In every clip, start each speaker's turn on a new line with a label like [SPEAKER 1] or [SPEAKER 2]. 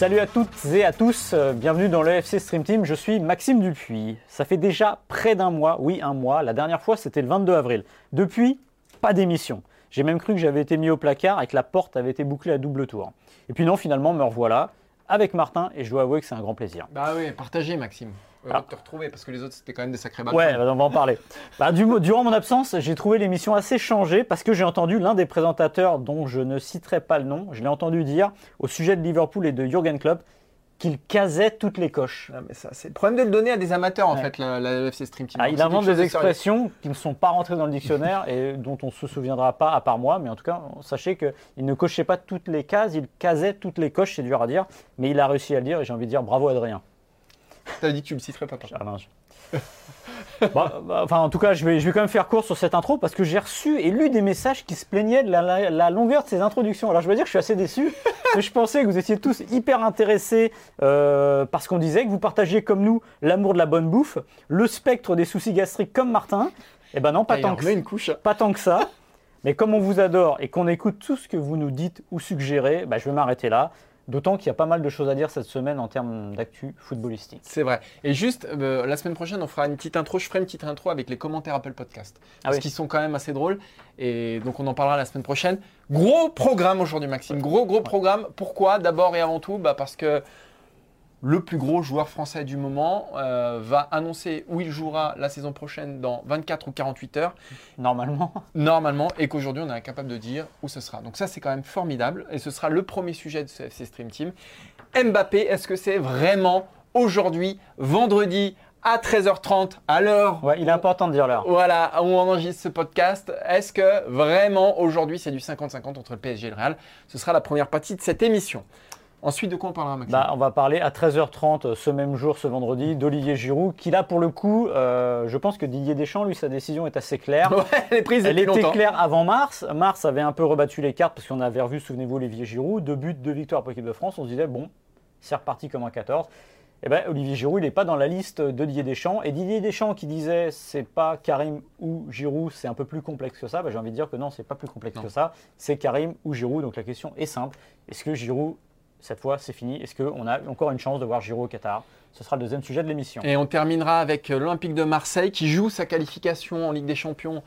[SPEAKER 1] Salut à toutes et à tous, euh, bienvenue dans le FC Stream Team, je suis Maxime Dupuis. Ça fait déjà près d'un mois, oui un mois, la dernière fois c'était le 22 avril. Depuis, pas d'émission. J'ai même cru que j'avais été mis au placard et que la porte avait été bouclée à double tour. Et puis non, finalement, me revoilà avec Martin et je dois avouer que c'est un grand plaisir.
[SPEAKER 2] Bah oui, partagez Maxime. Heureux
[SPEAKER 1] Ah.
[SPEAKER 2] de te retrouver parce que les autres c'était quand même des sacrés balles.
[SPEAKER 1] Ouais, bah, on va en parler. Bah, du- durant mon absence, j'ai trouvé l'émission assez changée parce que j'ai entendu l'un des présentateurs dont je ne citerai pas le nom, je l'ai entendu dire au sujet de Liverpool et de Jurgen Klopp qu'il casait toutes les coches.
[SPEAKER 2] Ah, mais ça, c'est le problème de le donner à des amateurs en
[SPEAKER 1] Ouais.
[SPEAKER 2] fait, la, la UFC Stream Team.
[SPEAKER 1] Ah, il invente des expressions qui ne sont pas rentrées dans le dictionnaire et dont on ne se souviendra pas à part moi, mais en tout cas, sachez qu'il ne cochait pas toutes les cases, il casait toutes les coches, c'est dur à dire, mais il a réussi à le dire et j'ai envie de dire bravo Adrien.
[SPEAKER 2] T'as dit que tu le citerais pas. par.
[SPEAKER 1] Ah, mince. Bah, bah, enfin, en tout cas, je vais, je vais quand même faire court sur cette intro parce que j'ai reçu et lu des messages qui se plaignaient de la, la- la longueur de ces introductions. Alors, je dois dire que je suis assez déçu je pensais que vous étiez tous hyper intéressés euh, parce qu'on disait que vous partagiez comme nous l'amour de la bonne bouffe, le spectre des soucis gastriques comme Martin. Eh ben non, pas
[SPEAKER 2] Ah,
[SPEAKER 1] tant que
[SPEAKER 2] remet une couche.
[SPEAKER 1] pas tant que ça. Mais comme on vous adore et qu'on écoute tout ce que vous nous dites ou suggérez, bah, je vais m'arrêter là. D'autant qu'il y a pas mal de choses à dire cette semaine en termes d'actu footballistique.
[SPEAKER 2] C'est vrai. Et juste, euh, la semaine prochaine, on fera une petite intro. Je ferai une petite intro avec les commentaires Apple Podcast. Parce
[SPEAKER 1] oui.
[SPEAKER 2] qu'ils sont quand même assez drôles. Et donc, on en parlera la semaine prochaine. Gros programme aujourd'hui, Maxime. Gros, gros programme. Pourquoi? D'abord et avant tout, bah, parce que le plus gros joueur français du moment euh, va annoncer où il jouera la saison prochaine dans 24 ou 48 heures.
[SPEAKER 1] Normalement.
[SPEAKER 2] normalement et qu'aujourd'hui on est incapable de dire où ce sera. Donc ça c'est quand même formidable et ce sera le premier sujet de ce FC Stream Team. Mbappé, est-ce que c'est vraiment aujourd'hui, vendredi à 13h30 à l'heure
[SPEAKER 1] Ouais, il est important de dire l'heure.
[SPEAKER 2] voilà, où on enregistre ce podcast, est-ce que vraiment aujourd'hui c'est du 50-50 entre le PSG et le Real? Ce sera la première partie de cette émission. Ensuite, de quoi on parlera, Maxime
[SPEAKER 1] Bah, on va parler à 13h30 euh, ce même jour, ce vendredi, d'Olivier Giroud, qui là, pour le coup, euh, je pense que Didier Deschamps, lui, sa décision est assez claire.
[SPEAKER 2] Ouais, elle est prise
[SPEAKER 1] Elle
[SPEAKER 2] depuis
[SPEAKER 1] était
[SPEAKER 2] longtemps.
[SPEAKER 1] claire avant mars. Mars avait un peu rebattu les cartes parce qu'on avait revu, souvenez-vous, Olivier Giroud, deux buts, deux victoires pour l'équipe de France. On se disait, bon, c'est reparti comme un 14. Eh ben, Olivier Giroud, il n'est pas dans la liste de Didier Deschamps. Et Didier Deschamps qui disait, c'est pas Karim ou Giroud, c'est un peu plus complexe que ça. Ben, J'ai envie de dire que non, c'est pas plus complexe
[SPEAKER 2] Non.
[SPEAKER 1] que ça. C'est Karim ou Giroud. Donc la question est simple. Est-ce que Giroud, cette fois, c'est fini Est-ce qu'on a encore une chance de voir Giroud au Qatar? Ce sera le deuxième sujet de l'émission.
[SPEAKER 2] Et on terminera avec euh, l'Olympique de Marseille qui joue sa qualification en Ligue des Champions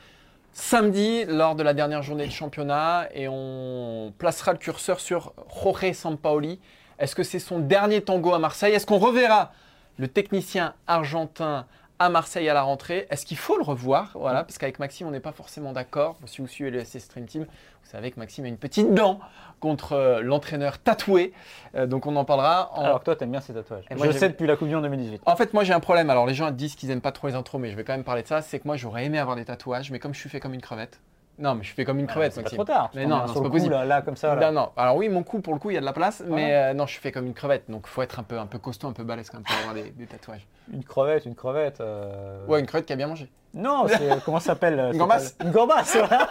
[SPEAKER 2] samedi lors de la dernière journée de championnat et on placera le curseur sur Jorge Sampaoli. Est-ce que c'est son dernier tango à Marseille? Est-ce qu'on reverra le technicien argentin à Marseille à la rentrée Est-ce qu'il faut le revoir? Voilà, parce qu'avec Maxime, on n'est pas forcément d'accord. Si vous suivez le SC Stream Team, vous savez que Maxime a une petite dent contre euh, l'entraîneur tatoué. Euh, donc on en parlera en
[SPEAKER 1] Alors que toi, t'aimes bien ces tatouages.
[SPEAKER 2] Et moi,
[SPEAKER 1] je sais depuis la Coupe du Monde 2018.
[SPEAKER 2] en fait, moi j'ai un problème. Alors, les gens disent qu'ils aiment pas trop les intros, mais je vais quand même parler de ça. C'est que moi j'aurais aimé avoir des tatouages, mais comme je suis fait comme une crevette. Non, mais je suis fait comme une crevette,
[SPEAKER 1] Ah, c'est pas
[SPEAKER 2] Maxime.
[SPEAKER 1] trop tard.
[SPEAKER 2] Mais non, non, c'est pas possible.
[SPEAKER 1] Là, là, comme ça. Là.
[SPEAKER 2] Non, non. Alors oui, mon cou, pour le coup, il y a de la place, mais euh, non, je suis fait comme une crevette. Donc, faut être un peu, un peu costaud, un peu balèze quand même pour avoir des, des tatouages.
[SPEAKER 1] Une crevette, une crevette. euh,
[SPEAKER 2] Ouais, une crevette qui a bien mangé.
[SPEAKER 1] Non, c'est comment ça s'appelle euh,
[SPEAKER 2] Une gambasse
[SPEAKER 1] Une gambasse. voilà.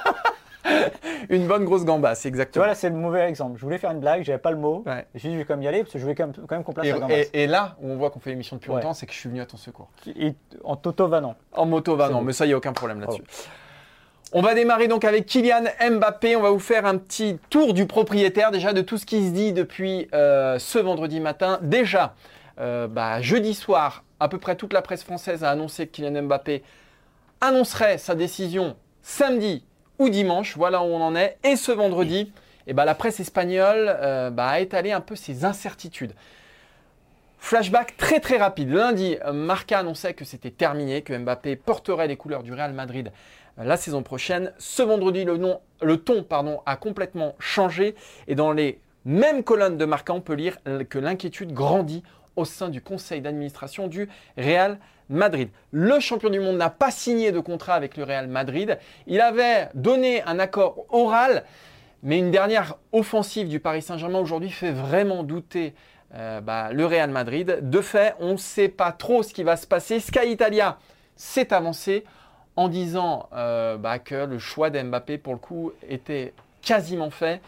[SPEAKER 2] Une bonne grosse gambasse,
[SPEAKER 1] tu
[SPEAKER 2] exactement.
[SPEAKER 1] vois là, c'est le mauvais exemple. Je voulais faire une blague, j'avais pas le mot.
[SPEAKER 2] Ouais.
[SPEAKER 1] Suis dit, je vais quand même y aller parce que je voulais quand même, quand même qu'on place la
[SPEAKER 2] Et,
[SPEAKER 1] gambasse.
[SPEAKER 2] et- et là où on voit qu'on fait l'émission depuis
[SPEAKER 1] Ouais.
[SPEAKER 2] longtemps, c'est que je suis venu à ton secours.
[SPEAKER 1] Et en toto vanant.
[SPEAKER 2] En moto, va
[SPEAKER 1] C'est
[SPEAKER 2] non,
[SPEAKER 1] bon.
[SPEAKER 2] mais ça, il n'y a aucun problème là-dessus. On va démarrer donc avec Kylian Mbappé. On va vous faire un petit tour du propriétaire déjà de tout ce qui se dit depuis euh, ce vendredi matin. Déjà, euh, bah, jeudi soir, à peu près toute la presse française a annoncé que Kylian Mbappé annoncerait sa décision samedi ou dimanche. Voilà où on en est. Et ce vendredi, eh ben, la presse espagnole euh, bah, a étalé un peu ses incertitudes. Flashback très très rapide. Lundi, Marca annonçait que c'était terminé, que Mbappé porterait les couleurs du Real Madrid la saison prochaine. Ce vendredi, le, ton a complètement changé et dans les Même colonne de Marca, on peut lire que l'inquiétude grandit au sein du conseil d'administration du Real Madrid. Le champion du monde n'a pas signé de contrat avec le Real Madrid. Il avait donné un accord oral, mais une dernière offensive du Paris Saint-Germain aujourd'hui fait vraiment douter euh, bah, le Real Madrid. De fait, on ne sait pas trop ce qui va se passer. Sky Italia s'est avancé en disant euh, bah, que le choix d'Mbappé, pour le coup, était quasiment fait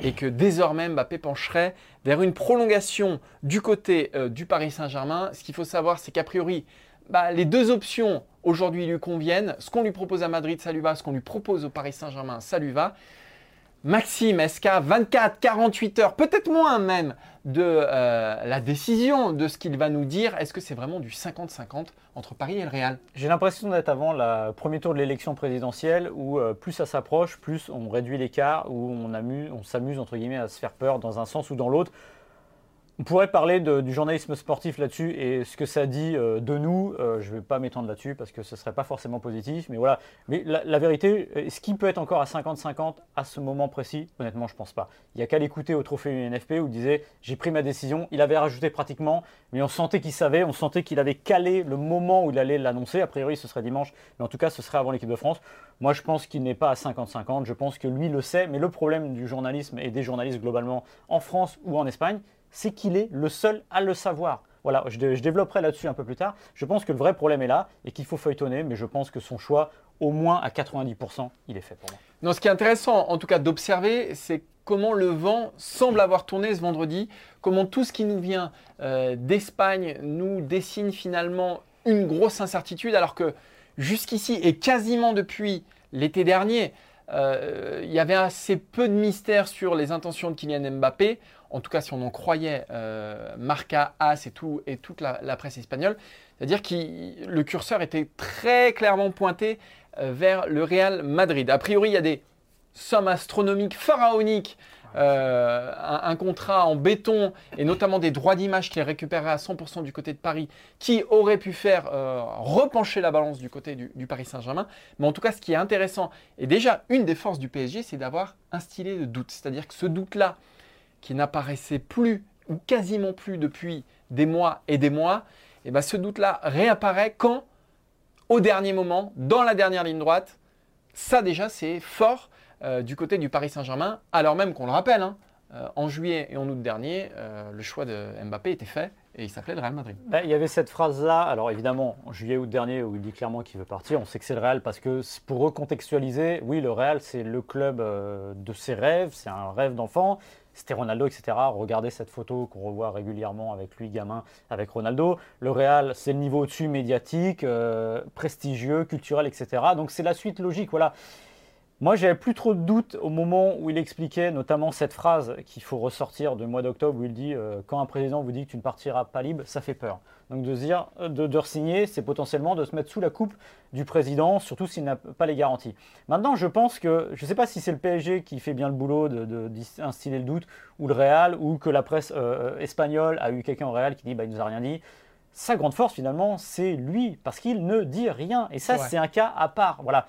[SPEAKER 2] et que désormais Mbappé pencherait vers une prolongation du côté euh, du Paris Saint-Germain. Ce qu'il faut savoir, c'est qu'a priori, bah, les deux options aujourd'hui lui conviennent. Ce qu'on lui propose à Madrid, ça lui va. Ce qu'on lui propose au Paris Saint-Germain, ça lui va. Maxime, est-ce qu'à 24, 48 heures, peut-être moins même, de euh, la décision de ce qu'il va nous dire, est-ce que c'est vraiment du 50-50 entre Paris et le Real?
[SPEAKER 1] J'ai l'impression d'être avant le premier tour de l'élection présidentielle où euh, plus ça s'approche, plus on réduit l'écart, où on, on s'amuse entre guillemets à se faire peur dans un sens ou dans l'autre. On pourrait parler du journalisme sportif là-dessus et ce que ça dit euh, de nous. Euh, je ne vais pas m'étendre là-dessus parce que ce ne serait pas forcément positif. Mais voilà. Mais la, vérité, est-ce qu'il peut être encore à 50-50 à ce moment précis Honnêtement, je ne pense pas. Il n'y a qu'à l'écouter au trophée UNFP où il disait J'ai pris ma décision. Il avait rajouté pratiquement, mais on sentait qu'il savait, on sentait qu'il avait calé le moment où il allait l'annoncer. A priori, ce serait dimanche, mais en tout cas, ce serait avant l'équipe de France. Moi, je pense qu'il n'est pas à 50-50. Je pense que lui le sait. Mais le problème du journalisme et des journalistes globalement en France ou en Espagne, c'est qu'il est le seul à le savoir. Voilà, je, développerai là-dessus un peu plus tard. Je pense que le vrai problème est là et qu'il faut feuilletonner, mais je pense que son choix, au moins à 90%, il est fait pour moi.
[SPEAKER 2] Non, ce qui est intéressant, en tout cas, d'observer, c'est comment le vent semble avoir tourné ce vendredi, comment tout ce qui nous vient euh, d'Espagne nous dessine finalement une grosse incertitude, alors que jusqu'ici et quasiment depuis l'été dernier, euh, il y avait assez peu de mystère sur les intentions de Kylian Mbappé en tout cas si on en croyait euh, Marca, As et, tout, et toute la, presse espagnole, c'est-à-dire que le curseur était très clairement pointé euh, vers le Real Madrid. A priori, il y a des sommes astronomiques pharaoniques, euh, un, contrat en béton et notamment des droits d'image qui est récupéré à 100% du côté de Paris, qui aurait pu faire repencher la balance du côté du, du Paris Saint-Germain. Mais en tout cas, ce qui est intéressant, et déjà une des forces du PSG, c'est d'avoir instillé le doute. C'est-à-dire que ce doute-là, qui n'apparaissait plus ou quasiment plus depuis des mois et des mois, eh bien ce doute-là réapparaît quand, au dernier moment, dans la dernière ligne droite, ça déjà c'est fort euh, du côté du Paris Saint-Germain, alors même qu'on le rappelle, hein, euh, en juillet et en août dernier, euh, le choix de Mbappé était fait et il s'appelait le Real Madrid.
[SPEAKER 1] Ben, il y avait cette phrase-là, alors évidemment, en juillet août dernier, où il dit clairement qu'il veut partir, on sait que c'est le Real parce que pour recontextualiser, oui, le Real c'est le club de ses rêves, c'est un rêve d'enfant, c'était Ronaldo, etc. Regardez cette photo qu'on revoit régulièrement avec lui, gamin, avec Ronaldo. Le Real, c'est le niveau au-dessus médiatique, euh, prestigieux, culturel, etc. Donc c'est la suite logique. Voilà. Moi, j'avais plus trop de doutes au moment où il expliquait notamment cette phrase qu'il faut ressortir du mois d'octobre où il dit euh, Quand un président vous dit que tu ne partiras pas libre, ça fait peur. Donc de dire, euh, de, de signer, c'est potentiellement de se mettre sous la coupe du président, surtout s'il n'a pas les garanties. Maintenant, je pense que, je ne sais pas si c'est le PSG qui fait bien le boulot d'instiller de, le doute, ou le Real, ou que la presse euh, espagnole a eu quelqu'un au Real qui dit bah, il nous a rien dit. Sa grande force, finalement, c'est lui, parce qu'il ne dit rien. Et ça, c'est un cas à part. Voilà.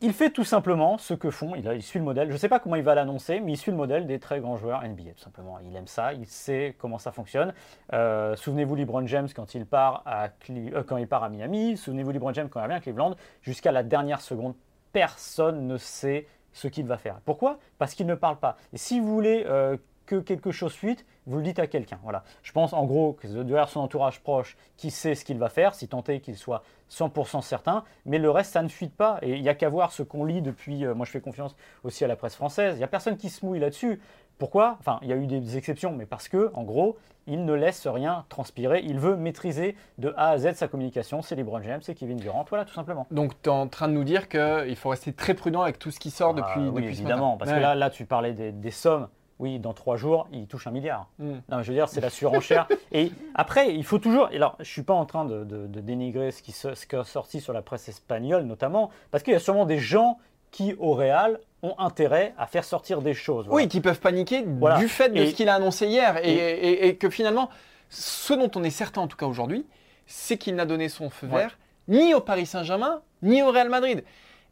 [SPEAKER 1] Il fait tout simplement ce que font, il, suit le modèle, je ne sais pas comment il va l'annoncer, mais il suit le modèle des très grands joueurs NBA, tout simplement. Il aime ça, il sait comment ça fonctionne. Euh, souvenez-vous LeBron James quand il, part à euh, quand il part à Miami, souvenez-vous LeBron James quand il revient à Cleveland, jusqu'à la dernière seconde, personne ne sait ce qu'il va faire. Pourquoi? Parce qu'il ne parle pas. Et si vous voulez euh, que quelque chose fuite, vous le dites à quelqu'un. Voilà. Je pense en gros que derrière son entourage proche qui sait ce qu'il va faire, si tant est qu'il soit 100% certain, mais le reste, ça ne fuite pas. Et il n'y a qu'à voir ce qu'on lit depuis, euh, moi je fais confiance aussi à la presse française, il n'y a personne qui se mouille là-dessus. Pourquoi? Enfin, il y a eu des exceptions, mais parce que, en gros, il ne laisse rien transpirer. Il veut maîtriser de A à Z sa communication. C'est LeBron James, c'est Kevin Durant, voilà, tout simplement.
[SPEAKER 2] Donc, tu es en train de nous dire qu'il faut rester très prudent avec tout ce qui sort depuis,
[SPEAKER 1] ah,
[SPEAKER 2] oui,
[SPEAKER 1] évidemment, parce que là, là, tu parlais des sommes oui, dans trois jours, il touche un milliard. Hmm. Non, je veux dire, c'est la surenchère. et après, il faut toujours. Alors, je ne suis pas en train de, dénigrer ce qui, ce qui est sorti sur la presse espagnole, notamment, parce qu'il y a sûrement des gens qui, au Real, ont intérêt à faire sortir des choses.
[SPEAKER 2] Oui, qui peuvent paniquer du fait de ce qu'il a annoncé hier. Et, que finalement, ce dont on est certain, en tout cas aujourd'hui, c'est qu'il n'a donné son feu vert ni au Paris Saint-Germain, ni au Real Madrid.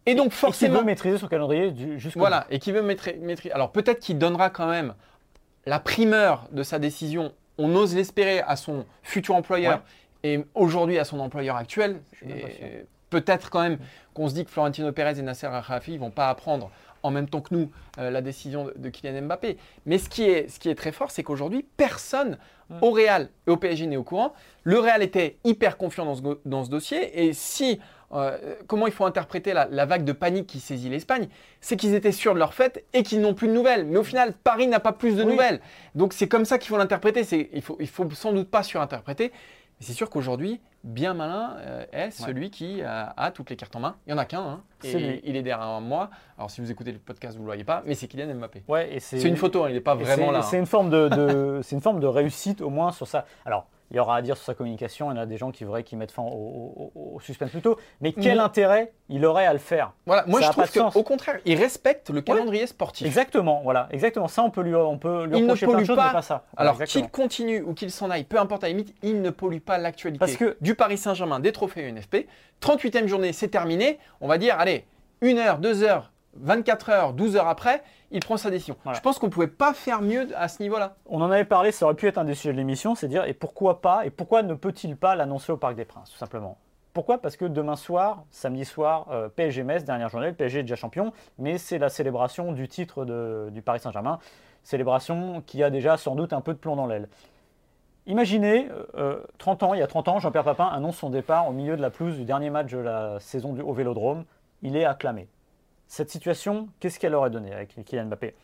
[SPEAKER 2] Et donc forcément.
[SPEAKER 1] Et qui veut maîtriser son calendrier jusqu'au
[SPEAKER 2] Voilà, et qui veut maîtriser. Alors peut-être qu'il donnera quand même la primeur de sa décision, on ose l'espérer à son futur employeur et aujourd'hui à son employeur actuel. Peut-être quand même qu'on se dit que Florentino Pérez et Nasser Al-Khelaifi ne vont pas apprendre en même temps que nous euh, la décision de, de Kylian Mbappé. Mais ce qui est, ce qui est très fort, c'est qu'aujourd'hui, personne au Real et au PSG n'est au courant. Le Real était hyper confiant dans ce, dans ce dossier. Et si, euh, comment il faut interpréter la, la vague de panique qui saisit l'Espagne? C'est qu'ils étaient sûrs de leur fête et qu'ils n'ont plus de nouvelles. Mais au final, Paris n'a pas plus de
[SPEAKER 1] Oui.
[SPEAKER 2] nouvelles. Donc c'est comme ça qu'il faut l'interpréter. C'est- Il faut, il faut sans doute pas surinterpréter. Mais c'est sûr qu'aujourd'hui, bien malin euh, est celui qui euh, a toutes les cartes en main. Il n'y en a qu'un. hein.
[SPEAKER 1] C'est
[SPEAKER 2] Et
[SPEAKER 1] lui.
[SPEAKER 2] il est derrière moi. Alors si vous écoutez le podcast, vous ne le voyez pas. Mais c'est Kylian Mbappé.
[SPEAKER 1] Ouais, et
[SPEAKER 2] C'est une photo, hein, il n'est pas vraiment
[SPEAKER 1] c'est-
[SPEAKER 2] là.
[SPEAKER 1] C'est
[SPEAKER 2] hein.
[SPEAKER 1] une forme de, de- c'est une forme de réussite au moins sur ça. Alors, il y aura à dire sur sa communication. Il y en a des gens qui voudraient qu'il mette fin au, au- au suspense plus tôt. Mais quel
[SPEAKER 2] Mm.
[SPEAKER 1] intérêt il aurait à le faire
[SPEAKER 2] Voilà, moi
[SPEAKER 1] Ça
[SPEAKER 2] je trouve qu'au contraire, il respecte le calendrier sportif.
[SPEAKER 1] Exactement, voilà, exactement. Ça, on peut lui, on peut lui
[SPEAKER 2] Il ne
[SPEAKER 1] reprocher plein de choses,
[SPEAKER 2] pas.
[SPEAKER 1] mais pas ça.
[SPEAKER 2] Alors qu'il continue ou qu'il s'en aille, peu importe à la limite, il ne pollue pas l'actualité.
[SPEAKER 1] Parce que-
[SPEAKER 2] Du Paris Saint-Germain, des trophées UNFP, 38e journée, c'est terminé. On va dire, allez, 1 heure, 2 heures, 24 heures, 12 heures après, il prend sa décision.
[SPEAKER 1] Voilà.
[SPEAKER 2] Je pense qu'on ne pouvait pas faire mieux à ce niveau-là.
[SPEAKER 1] On en avait parlé, ça aurait pu être un des sujets de l'émission, c'est dire et pourquoi pas, et pourquoi ne peut-il pas l'annoncer au Parc des Princes, tout simplement? Pourquoi? Parce que demain soir, samedi soir, euh, PSG Metz, dernière journée, le PSG est déjà champion, mais c'est la célébration du titre de- du Paris Saint-Germain, célébration qui a déjà sans doute un peu de plomb dans l'aile. Imaginez, euh, 30 ans, il y a 30 ans, Jean-Pierre Papin annonce son départ au milieu de la pelouse du dernier match de la saison du, au Vélodrome. Il est acclamé. Cette situation, qu'est-ce qu'elle aurait donné avec Kylian Mbappé?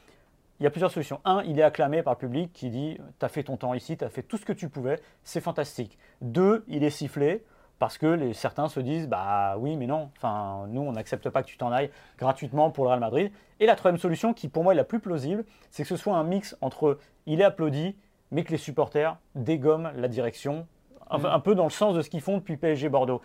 [SPEAKER 1] Il y a plusieurs solutions. Un, il est acclamé par le public qui dit Tu as fait ton temps ici, tu as fait tout ce que tu pouvais, c'est fantastique. Deux, il est sifflé parce que les, certains se disent Bah oui, mais non, enfin, nous, on n'accepte pas que tu t'en ailles gratuitement pour le Real Madrid. Et la troisième solution, qui pour moi est la plus plausible, c'est que ce soit un mix entre il est applaudi, mais que les supporters dégomment la direction, un, un peu dans le sens de ce qu'ils font depuis PSG Bordeaux.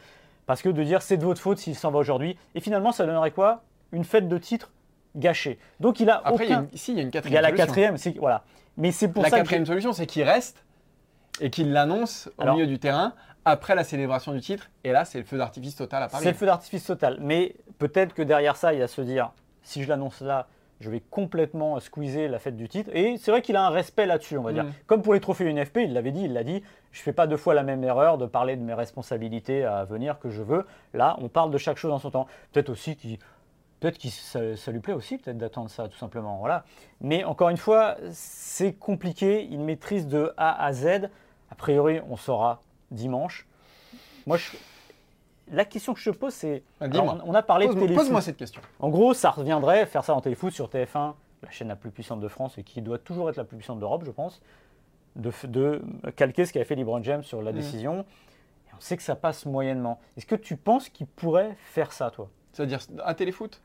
[SPEAKER 1] Parce que de dire c'est de votre faute s'il s'en va aujourd'hui, et finalement, ça donnerait quoi? Une fête de titre gâchée. Donc il a
[SPEAKER 2] Après, il y a
[SPEAKER 1] aucun.
[SPEAKER 2] une- si, il y a une
[SPEAKER 1] Il
[SPEAKER 2] quatrième
[SPEAKER 1] y a la
[SPEAKER 2] solution.
[SPEAKER 1] quatrième, c'est voilà. Mais c'est pour
[SPEAKER 2] La
[SPEAKER 1] ça
[SPEAKER 2] quatrième
[SPEAKER 1] que
[SPEAKER 2] solution, c'est qu'il reste et qu'il l'annonce au
[SPEAKER 1] Alors-
[SPEAKER 2] milieu du terrain après la célébration du titre. Et là, c'est le feu d'artifice total à Paris.
[SPEAKER 1] c'est le feu d'artifice total. Mais peut-être que derrière ça, il y a se dire si je l'annonce là, je vais complètement squeezer la fête du titre. Et c'est vrai qu'il a un respect là-dessus, on va dire.
[SPEAKER 2] Mm.
[SPEAKER 1] Comme pour les trophées UNFP, il l'avait dit, il l'a dit. Je fais pas deux fois la même erreur de parler de mes responsabilités à venir que je veux. Là, on parle de chaque chose en son temps. Peut-être aussi qu'il Peut-être que ça, ça lui plaît aussi, peut-être d'attendre ça, tout simplement. Voilà. Mais encore une fois, c'est compliqué. Il maîtrise de A à Z. A priori, on saura dimanche. Moi, je- la question que je pose, c'est.
[SPEAKER 2] Ah,
[SPEAKER 1] on, on a parlé de
[SPEAKER 2] Pose-moi
[SPEAKER 1] téléfoot.
[SPEAKER 2] pose-moi cette question.
[SPEAKER 1] En gros, ça reviendrait faire ça en téléfoot sur TF1, la chaîne la plus puissante de France et qui doit toujours être la plus puissante d'Europe, je pense, de, de calquer ce qu'avait fait LeBron James sur la
[SPEAKER 2] Mm.
[SPEAKER 1] décision. Et on sait que ça passe moyennement. Est-ce que tu penses qu'il pourrait faire ça, toi?
[SPEAKER 2] C'est-à-dire à téléfoot?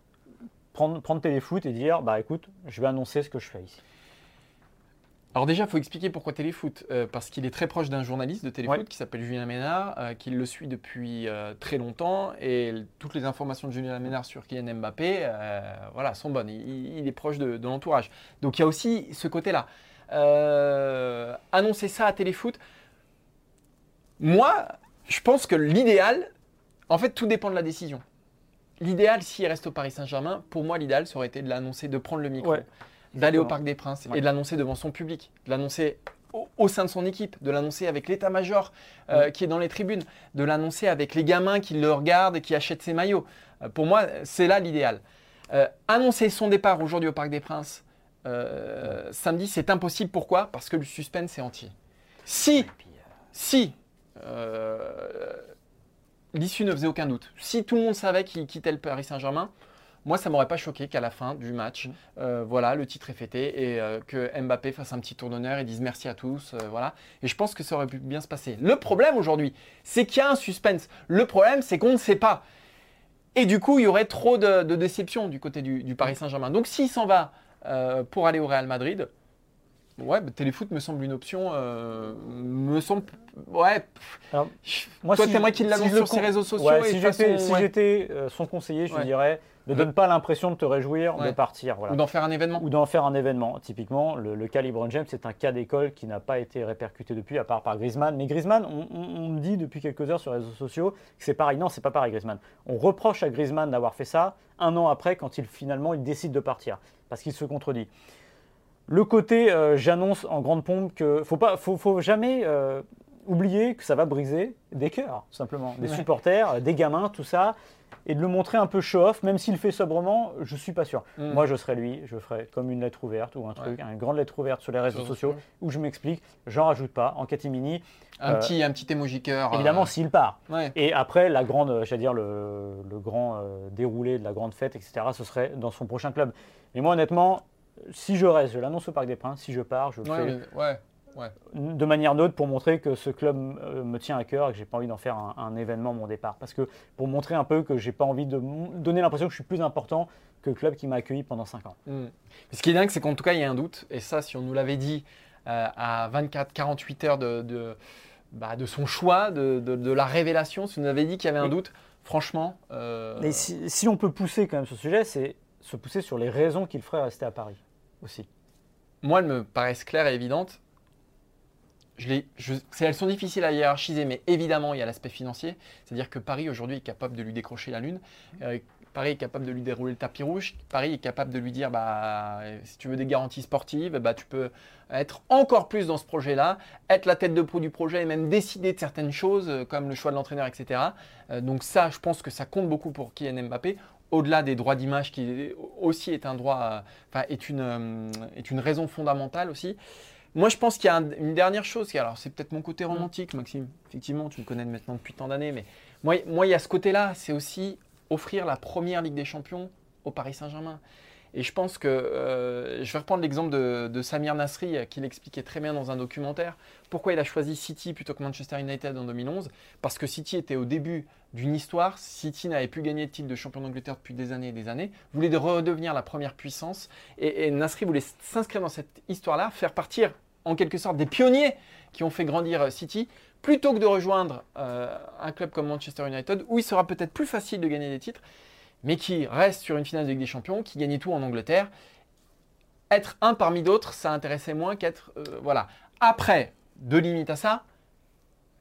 [SPEAKER 1] Prendre, prendre téléfoot et dire bah écoute, je vais annoncer ce que je fais ici.
[SPEAKER 2] Alors déjà, il faut expliquer pourquoi Téléfoot. Euh, parce qu'il est très proche d'un journaliste de Téléfoot
[SPEAKER 1] Ouais.
[SPEAKER 2] qui s'appelle Julien Ménard, euh, qui le suit depuis euh, très longtemps. Et toutes les informations de Julien Ménard sur Kylian Mbappé voilà, sont bonnes. Il, il est proche de, de l'entourage. Donc il y a aussi ce côté-là. Annoncer ça à Téléfoot, moi, je pense que l'idéal, en fait, tout dépend de la décision. L'idéal, s'il reste au Paris Saint-Germain, pour moi, l'idéal, ça aurait été de l'annoncer, de prendre le micro,
[SPEAKER 1] Ouais.
[SPEAKER 2] d'aller au. Parc des Princes
[SPEAKER 1] Ouais.
[SPEAKER 2] et de l'annoncer devant son public, de l'annoncer au, au sein de son équipe, de l'annoncer avec l'état-major euh, qui est dans les tribunes, de l'annoncer avec les gamins qui le regardent et qui achètent ses maillots. Euh, pour moi, c'est là l'idéal. Euh, annoncer son départ aujourd'hui au Parc des Princes samedi, c'est impossible. Pourquoi? Parce que le suspense est entier. Si, si l'issue ne faisait aucun doute, si tout le monde savait qu'il quittait le Paris Saint-Germain, moi, ça m'aurait pas choqué qu'à la fin du match, euh, voilà, le titre est fêté et euh, que Mbappé fasse un petit tour d'honneur et dise merci à tous, euh, voilà. Et je pense que ça aurait pu bien se passer. Le problème aujourd'hui, c'est qu'il y a un suspense. Le problème, c'est qu'on ne sait pas. Et du coup, il y aurait trop de, de déception du côté du, du Paris Saint-Germain. Donc, s'il s'en va pour aller au Real Madrid, ouais, bah, téléfoot me semble une option. euh, me semble. Ouais.
[SPEAKER 1] Alors, moi,
[SPEAKER 2] toi,
[SPEAKER 1] si
[SPEAKER 2] t'aimerais qu'il l'annonce sur ses réseaux sociaux
[SPEAKER 1] Ouais,
[SPEAKER 2] et
[SPEAKER 1] si j'étais si
[SPEAKER 2] ouais.
[SPEAKER 1] euh, son conseiller, je lui dirais ne donne pas l'impression de te réjouir de partir. Voilà.
[SPEAKER 2] Ou d'en faire un événement.
[SPEAKER 1] ou d'en faire un événement. Typiquement, le, le cas LeBron James, c'est un cas d'école qui n'a pas été répercuté depuis, à part par Griezmann. Mais Griezmann, on me dit depuis quelques heures sur les réseaux sociaux que c'est pareil. Non, c'est pas pareil, Griezmann. On reproche à Griezmann d'avoir fait ça un an après, quand il finalement il décide de partir, parce qu'il se contredit. Le côté, euh, j'annonce en grande pompe que faut pas, faut, faut jamais euh, oublier que ça va briser des cœurs, tout simplement, des
[SPEAKER 2] Ouais.
[SPEAKER 1] supporters, des gamins, tout ça, et de le montrer un peu show-off, même s'il fait sobrement, je suis pas sûr.
[SPEAKER 2] Mm.
[SPEAKER 1] Moi, je serais lui, je ferais comme une lettre ouverte ou un truc, une grande lettre ouverte sur les réseaux
[SPEAKER 2] Sur-
[SPEAKER 1] sociaux où je m'explique, j'en rajoute pas en catimini.
[SPEAKER 2] Un
[SPEAKER 1] Euh,
[SPEAKER 2] petit, un petit emoji cœur.
[SPEAKER 1] Évidemment,
[SPEAKER 2] euh,
[SPEAKER 1] s'il part.
[SPEAKER 2] ouais.
[SPEAKER 1] Et après, la grande, euh, j'allais dire, le, le grand euh, déroulé de la grande fête, etc., ce serait dans son prochain club. Mais moi, honnêtement, si je reste, je l'annonce au Parc des Princes, si je pars, je le
[SPEAKER 2] Ouais,
[SPEAKER 1] fais
[SPEAKER 2] ouais, ouais.
[SPEAKER 1] de manière neutre pour montrer que ce club euh, me tient à cœur et que j'ai pas envie d'en faire un, un événement mon départ. Parce que pour montrer un peu que j'ai pas envie de donner l'impression que je suis plus important que le club qui m'a accueilli pendant 5 ans.
[SPEAKER 2] Mm. Ce qui est dingue, c'est qu'en tout cas, il y a un doute. Et ça, si on nous l'avait dit euh, à 24-48 heures de, de, bah, de son choix, de, de- la révélation, si on nous avait dit qu'il y avait un
[SPEAKER 1] Oui.
[SPEAKER 2] doute, franchement. euh,
[SPEAKER 1] Mais si, si on peut pousser quand même ce sujet, c'est se pousser sur les raisons qu'il ferait rester à Paris aussi.
[SPEAKER 2] moi, elles me paraissent claires et évidentes. Elles sont difficiles à hiérarchiser, mais évidemment, il y a l'aspect financier. C'est-à-dire que Paris, aujourd'hui, est capable de lui décrocher la lune. Euh, Paris est capable de lui dérouler le tapis rouge. Paris est capable de lui dire, bah, si tu veux des garanties sportives, bah, tu peux être encore plus dans ce projet-là, être la tête de proue du projet et même décider de certaines choses, euh, comme le choix de l'entraîneur, etc. Euh, donc ça, je pense que ça compte beaucoup pour Kylian Mbappé. Au-delà des droits d'image, qui aussi est un droit, euh, enfin, est une, euh, est une raison fondamentale aussi. Moi, je pense qu'il y a un- une dernière chose. qui- Alors, c'est peut-être mon côté romantique, Maxime. Effectivement, tu me connais maintenant depuis tant d'années. Mais moi, moi, il y a ce côté-là. C'est aussi offrir la première Ligue des Champions au Paris Saint-Germain. Et je pense que euh, je vais reprendre l'exemple de, Samir Nasri, euh, qui l'expliquait très bien dans un documentaire. Pourquoi il a choisi City plutôt que Manchester United en 2011 Parce que City était au début d'une histoire. City n'avait plus gagné de titre de champion d'Angleterre depuis des années et des années. Voulait de redevenir la première puissance. Et, Nasri voulait s'inscrire dans cette histoire-là, faire partir en quelque sorte des pionniers qui ont fait grandir euh, City, plutôt que de rejoindre un club comme Manchester United, où il sera peut-être plus facile de gagner des titres, mais qui reste sur une finale de Ligue des Champions, qui gagnait tout en Angleterre. Être un parmi d'autres, ça intéressait moins qu'être... euh, voilà. Après, deux limites à ça,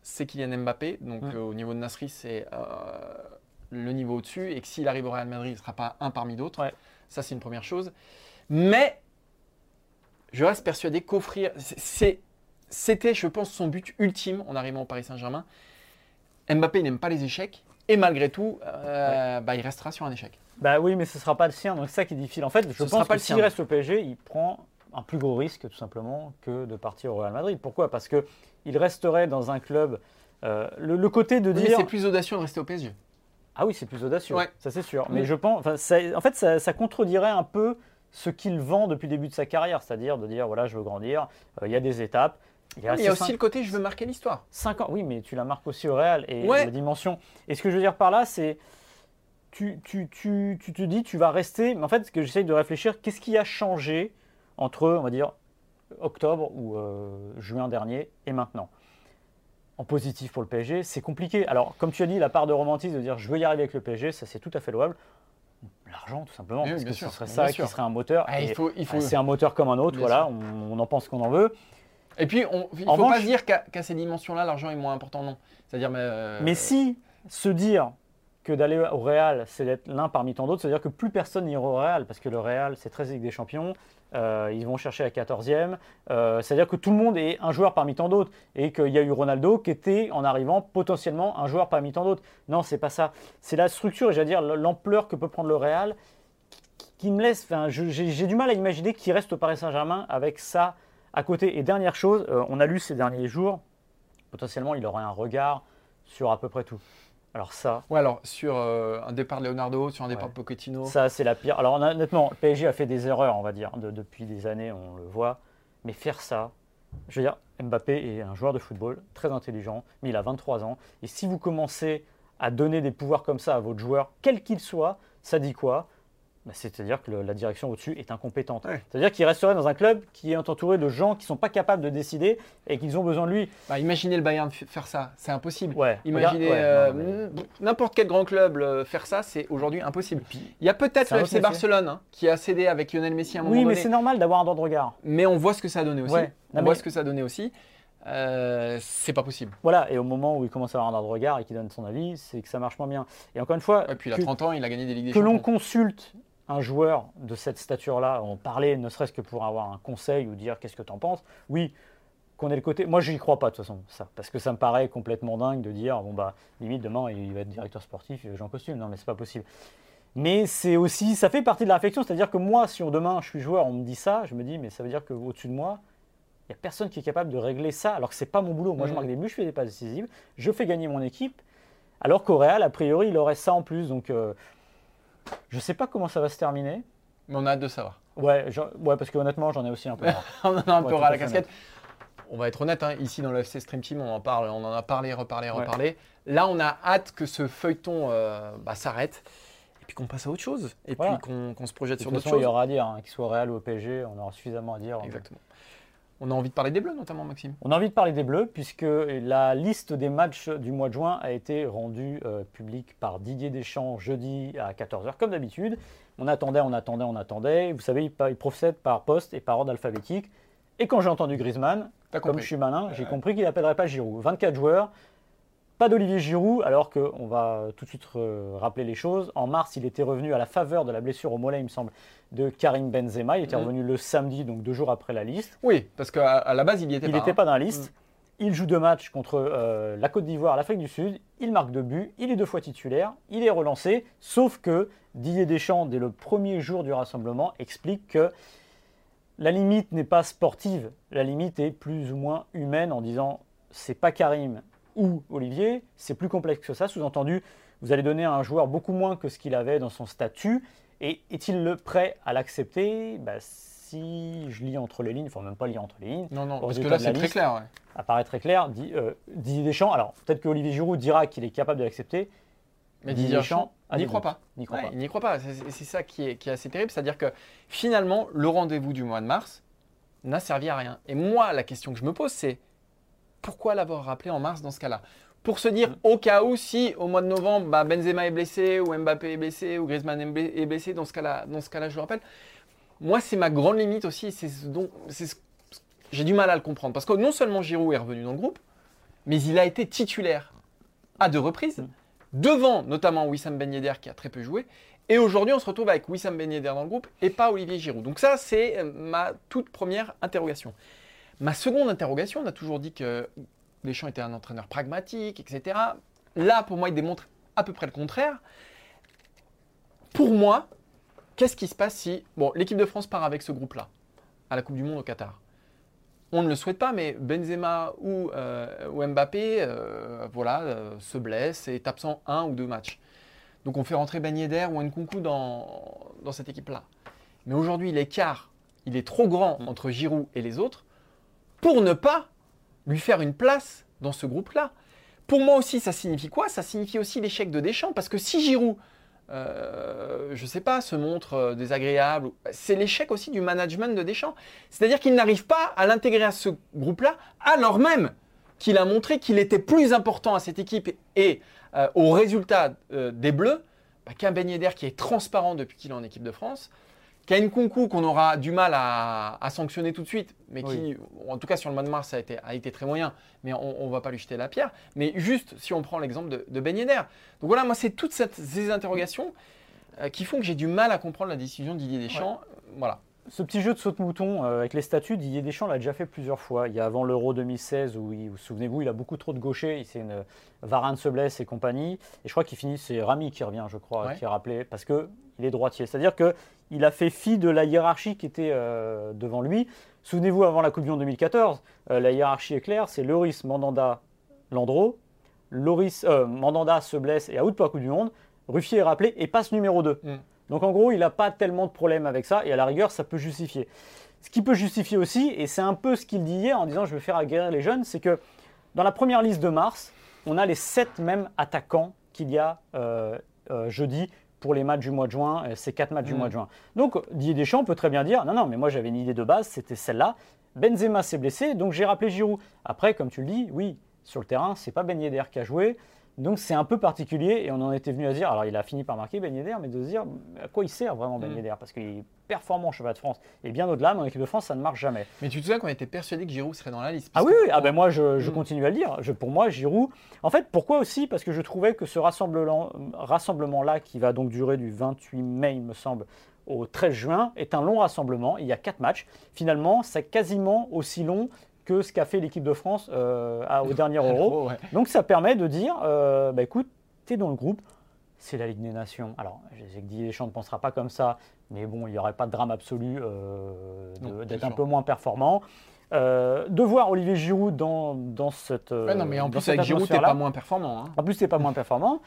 [SPEAKER 2] c'est Kylian Mbappé. Donc
[SPEAKER 1] Ouais.
[SPEAKER 2] euh, au niveau de Nasri, c'est euh, le niveau au-dessus. Et que s'il arrive au Real Madrid, il ne sera pas un parmi d'autres.
[SPEAKER 1] Ouais.
[SPEAKER 2] Ça, c'est une première chose. Mais je reste persuadé qu'offrir... C'était, je pense, son but ultime en arrivant au Paris Saint-Germain. Mbappé n'aime pas les échecs. Et malgré tout, euh, bah, il restera sur un échec.
[SPEAKER 1] Bah oui, mais ce ne sera pas le sien, donc c'est ça qui est difficile. En fait, je
[SPEAKER 2] Ce sera
[SPEAKER 1] pense
[SPEAKER 2] pas
[SPEAKER 1] que s'il reste au PSG, il prend un plus gros risque tout simplement que de partir au Real Madrid. Pourquoi? Parce que il resterait dans un club. euh, le, le côté de
[SPEAKER 2] Oui,
[SPEAKER 1] dire
[SPEAKER 2] c'est plus audacieux de rester au PSG.
[SPEAKER 1] ah oui, c'est plus audacieux,
[SPEAKER 2] Ouais.
[SPEAKER 1] ça c'est sûr. Mais je pense, ça- en fait, ça, ça contredirait un peu ce qu'il vend depuis le début de sa carrière, c'est-à-dire de dire voilà, je veux grandir. euh, Il y a des étapes. Il,
[SPEAKER 2] il y a aussi
[SPEAKER 1] cinq-
[SPEAKER 2] le côté je veux marquer l'histoire.
[SPEAKER 1] 5 ans, oui, mais tu la marques aussi au Real et
[SPEAKER 2] Ouais.
[SPEAKER 1] la dimension. Et ce que je veux dire par là, c'est tu, tu, tu, tu te dis tu vas rester, mais en fait, ce que j'essaye de réfléchir, qu'est-ce qui a changé entre, on va dire, octobre ou euh, juin dernier et maintenant? En positif pour le PSG, c'est compliqué. Alors, comme tu as dit, la part de romantisme de dire je veux y arriver avec le PSG, ça c'est tout à fait louable. L'argent, tout simplement,
[SPEAKER 2] Oui,
[SPEAKER 1] parce
[SPEAKER 2] bien
[SPEAKER 1] que
[SPEAKER 2] sûr,
[SPEAKER 1] ce serait ça
[SPEAKER 2] sûr.
[SPEAKER 1] qui serait un moteur.
[SPEAKER 2] Ah, il
[SPEAKER 1] et,
[SPEAKER 2] faut, il faut...
[SPEAKER 1] ah, c'est un moteur comme un autre,
[SPEAKER 2] Bien
[SPEAKER 1] voilà, on, on en pense qu'on en veut.
[SPEAKER 2] Et puis, on, il ne faut pas
[SPEAKER 1] revanche-
[SPEAKER 2] se dire qu'à ces dimensions-là, l'argent est moins important, non. C'est-à-dire, mais, euh,
[SPEAKER 1] Mais si se dire que d'aller au Real, c'est d'être l'un parmi tant d'autres, c'est-à-dire que plus personne n'ira au Real, parce que le Real, c'est 13 Ligue des Champions, euh, ils vont chercher la 14e, euh, c'est-à-dire que tout le monde est un joueur parmi tant d'autres, et qu'il y a eu Ronaldo qui était, en arrivant, potentiellement un joueur parmi tant d'autres. Non, c'est pas ça. C'est la structure, et j'allais dire l'ampleur que peut prendre le Real, qui- qui me laisse, j'ai du mal à imaginer qu'il reste au Paris Saint-Germain avec ça à côté. Et dernière chose, euh, on a lu ces derniers jours, potentiellement il aurait un regard sur à peu près tout. Alors ça,
[SPEAKER 2] Ouais, alors, sur euh, un départ de Leonardo, sur un départ
[SPEAKER 1] Ouais.
[SPEAKER 2] de Pochettino.
[SPEAKER 1] ça c'est la pire. Alors honnêtement, PSG a fait des erreurs, on va dire, de- depuis des années, on le voit. Mais faire ça, je veux dire, Mbappé est un joueur de football très intelligent, mais il a 23 ans. Et si vous commencez à donner des pouvoirs comme ça à votre joueur, quel qu'il soit, ça dit quoi? Bah, C'est-à-dire que le- la direction au-dessus est incompétente.
[SPEAKER 2] Ouais.
[SPEAKER 1] C'est-à-dire qu'il resterait dans un club qui est entouré de gens qui ne sont pas capables de décider et qu'ils ont besoin de lui.
[SPEAKER 2] Bah, imaginez le Bayern faire ça, c'est impossible.
[SPEAKER 1] Ouais,
[SPEAKER 2] Imaginez
[SPEAKER 1] ouais,
[SPEAKER 2] euh,
[SPEAKER 1] mais-
[SPEAKER 2] n'importe quel grand club euh, faire ça, c'est aujourd'hui impossible.
[SPEAKER 1] Puis-
[SPEAKER 2] Il y a peut-être le FC. Barcelone hein, qui a cédé avec Lionel Messi à un moment
[SPEAKER 1] Oui, mais
[SPEAKER 2] donné.
[SPEAKER 1] c'est normal d'avoir un droit de regard.
[SPEAKER 2] Mais on voit ce que ça a donné aussi.
[SPEAKER 1] Ouais.
[SPEAKER 2] On voit
[SPEAKER 1] mais-
[SPEAKER 2] ce que ça a donné aussi. Euh, c'est pas possible.
[SPEAKER 1] Voilà, et au moment où il commence à avoir un droit de regard et qu'il donne son avis, c'est que ça marche moins bien. Et encore une fois,
[SPEAKER 2] Et puis il a
[SPEAKER 1] que,
[SPEAKER 2] 30 ans, il a gagné des Ligues des
[SPEAKER 1] que l'on consulte un joueur de cette stature-là en parler, ne serait-ce que pour avoir un conseil ou dire qu'est-ce que tu en penses, oui, qu'on ait le côté. Moi, je n'y crois pas de toute façon, ça, parce que ça me paraît complètement dingue de dire bon bah limite demain il va être directeur sportif, Jean costume. Non, mais c'est pas possible. Mais c'est aussi, ça fait partie de la réflexion, c'est-à-dire que moi, si demain je suis joueur, on me dit ça, je me dis mais ça veut dire qu'au-dessus de moi, il n'y a personne qui est capable de régler ça, alors que c'est pas mon boulot. Moi, je
[SPEAKER 2] Mhm.
[SPEAKER 1] marque des buts, je fais des passes décisives, je fais gagner mon équipe, alors qu'au Real, a priori, il aurait ça en plus. Donc, euh, je sais pas comment ça va se terminer.
[SPEAKER 2] Mais on a hâte de savoir.
[SPEAKER 1] Ouais, ouais parce que honnêtement, j'en ai aussi un peu marre.
[SPEAKER 2] on en a un
[SPEAKER 1] Ouais,
[SPEAKER 2] peu
[SPEAKER 1] à
[SPEAKER 2] la casquette. On va être honnête, hein, ici dans le FC Stream Team, on en parle, on en a parlé, reparlé,
[SPEAKER 1] Ouais.
[SPEAKER 2] reparlé. Là, on a hâte que ce feuilleton euh, bah, s'arrête et puis qu'on passe à autre chose et
[SPEAKER 1] Voilà.
[SPEAKER 2] puis qu'on se projette
[SPEAKER 1] De
[SPEAKER 2] sur d'autres
[SPEAKER 1] façon, il y
[SPEAKER 2] choses.
[SPEAKER 1] aura à dire, hein, qu'il soit Real ou au PSG, on aura suffisamment à dire.
[SPEAKER 2] Exactement. On a envie de parler des Bleus, notamment, Maxime.
[SPEAKER 1] On a envie de parler des Bleus puisque la liste des matchs du mois de juin a été rendue euh, publique par Didier Deschamps jeudi à 14h comme d'habitude. On attendait, on attendait, on attendait. Vous savez, il, il procède par poste et par ordre alphabétique. Et quand j'ai entendu Griezmann, comme je suis malin, j'ai compris qu'il n'appellerait pas Giroud. 24 joueurs, pas d'Olivier Giroud, alors qu'on va tout de suite euh, rappeler les choses. En mars, il était revenu à la faveur de la blessure au mollet, il me semble, de Karim Benzema. Il était
[SPEAKER 2] Mhm.
[SPEAKER 1] revenu le samedi, donc deux jours après la liste.
[SPEAKER 2] Oui, parce qu'à à la base, il y était
[SPEAKER 1] Il
[SPEAKER 2] pas.
[SPEAKER 1] n'était
[SPEAKER 2] hein.
[SPEAKER 1] pas dans la liste. Il joue deux matchs contre euh, la Côte d'Ivoire, l'Afrique du Sud. Il marque deux buts. Il est deux fois titulaire. Il est relancé. Sauf que Didier Deschamps, dès le premier jour du rassemblement, explique que la limite n'est pas sportive. La limite est plus ou moins humaine en disant c'est pas Karim ou Olivier, c'est plus complexe que ça. Sous-entendu, vous allez donner à un joueur beaucoup moins que ce qu'il avait dans son statut. Et est-il le prêt à l'accepter? Bah, Si je lis entre les lignes, enfin même pas lire entre les lignes,
[SPEAKER 2] Non, non, parce que là, c'est très clair. ouais.
[SPEAKER 1] apparaît très clair, dit, euh, Didier Deschamps, alors peut-être que Olivier Giroud dira qu'il est capable de l'accepter,
[SPEAKER 2] Mais
[SPEAKER 1] Didier Deschamps
[SPEAKER 2] n'y croit pas.
[SPEAKER 1] n'y croit
[SPEAKER 2] Ouais,
[SPEAKER 1] pas.
[SPEAKER 2] Il n'y croit pas. C'est c'est ça qui est, qui est assez terrible. C'est-à-dire que finalement, le rendez-vous du mois de mars n'a servi à rien. Et moi, la question que je me pose, c'est pourquoi l'avoir rappelé en mars dans ce cas-là? Pour se dire, au cas où, si au mois de novembre, bah, Benzema est blessé, ou Mbappé est blessé, ou Griezmann est blessé, dans ce cas-là, dans ce cas-là, je le rappelle. Moi, c'est ma grande limite aussi. C'est ce dont- c'est ce- j'ai du mal à le comprendre. Parce que non seulement Giroud est revenu dans le groupe, mais il a été titulaire à deux reprises, devant notamment Wissam Ben Yedder qui a très peu joué. Et aujourd'hui, on se retrouve avec Wissam Ben Yedder dans le groupe et pas Olivier Giroud. Donc ça, c'est euh, ma toute première interrogation. Ma seconde interrogation, on a toujours dit que Deschamps était un entraîneur pragmatique, etc. Là, pour moi, il démontre à peu près le contraire. Pour moi, qu'est-ce qui se passe si... L'équipe de France part avec ce groupe-là, à la Coupe du Monde au Qatar? On ne le souhaite pas, mais Benzema ou, euh, Mbappé euh, voilà, euh, se blesse et est absent un ou deux matchs. Donc on fait rentrer Ben ou Nkunku dans cette équipe-là. Mais aujourd'hui, l'écart, il est trop grand entre Giroud et les autres pour ne pas lui faire une place dans ce groupe-là. Pour moi aussi, ça signifie quoi? Ça signifie aussi l'échec de Deschamps, parce que si Giroud, euh, je ne sais pas, se montre euh, désagréable, c'est l'échec aussi du management de Deschamps. C'est-à-dire qu'il n'arrive pas à l'intégrer à ce groupe-là, alors même qu'il a montré qu'il était plus important à cette équipe et euh, au résultat des Bleus bah, qu'un Ben Yedder qui est transparent depuis qu'il est en équipe de France, qu'un Nkunku qu'on aura du mal à, à sanctionner tout de suite, mais qui, en tout cas sur le mois de mars, a été, a été très moyen, mais on ne va pas lui jeter la pierre. Mais juste si on prend l'exemple de, de Ben Yedder. Donc voilà, moi c'est toutes cette- ces interrogations euh, qui font que j'ai du mal à comprendre la décision de Didier Deschamps. Voilà.
[SPEAKER 1] Ce petit jeu de saute-mouton euh, avec les statuts, Didier Deschamps l'a déjà fait plusieurs fois. Il y a avant l'Euro 2016 où, il- souvenez-vous, il a beaucoup trop de gauchers. Il, c'est une, Varane se blesse et compagnie. Et je crois qu'il finit, c'est Rami qui revient, je crois,
[SPEAKER 2] Ouais.
[SPEAKER 1] qui est rappelé, parce qu'il est droitier. C'est-à-dire qu'il a fait fi de la hiérarchie qui était euh, devant lui. Souvenez-vous, avant la Coupe du Monde 2014, euh, la hiérarchie est claire c'est Loris, Mandanda, Landreau. Loris, euh, Mandanda se blesse et out pour la Coupe du Monde. Ruffier est rappelé et passe numéro 2.
[SPEAKER 2] Mm.
[SPEAKER 1] Donc en gros, il n'a pas tellement de problème avec ça et à la rigueur, ça peut justifier. Ce qui peut justifier aussi, et c'est un peu ce qu'il dit hier en disant je vais faire aguerrir les jeunes, c'est que dans la première liste de mars, on a les sept mêmes attaquants qu'il y a euh, euh, jeudi pour les matchs du mois de juin, euh, ces quatre matchs du
[SPEAKER 2] Mm.
[SPEAKER 1] mois de juin. Donc Didier Deschamps peut très bien dire non, non, mais moi j'avais une idée de base, c'était celle-là. Benzema s'est blessé, donc j'ai rappelé Giroud. Après, comme tu le dis, oui, sur le terrain, c'est pas Ben Yedder qui a joué. Donc c'est un peu particulier et on en était venu à dire, alors il a fini par marquer Ben Yedder, mais de se dire à quoi il sert vraiment Ben
[SPEAKER 2] Mm.
[SPEAKER 1] Yedder? Parce qu'il est performant au championnat de France et bien au-delà, mais en équipe de France, ça ne marche jamais.
[SPEAKER 2] Mais tu te souviens qu'on était persuadé que Giroud serait dans la liste
[SPEAKER 1] Ah oui, ah ben moi je, je
[SPEAKER 2] Mm.
[SPEAKER 1] continue à le dire. Je, pour moi, Giroud. En fait, pourquoi aussi? Parce que je trouvais que ce rassemblement- rassemblement-là, qui va donc durer du 28 mai, il me semble, au 13 juin est un long rassemblement. Il y a quatre matchs. Finalement, c'est quasiment aussi long que ce qu'a fait l'équipe de France euh, à- au dernier Euro.
[SPEAKER 2] Ouais.
[SPEAKER 1] Donc ça permet de dire, euh, bah, écoute, tu es dans le groupe, c'est la Ligue des Nations. Alors, je sais que Didier Deschamps ne pensera pas comme ça, mais bon, il n'y aurait pas de drame absolu euh, d'être un peu moins performant. Euh, de voir Olivier Giroud dans, dans cette.
[SPEAKER 2] Ouais, non, mais en plus, avec Giroud, t'es pas moins performant. hein.
[SPEAKER 1] En plus, c'est pas moins performant.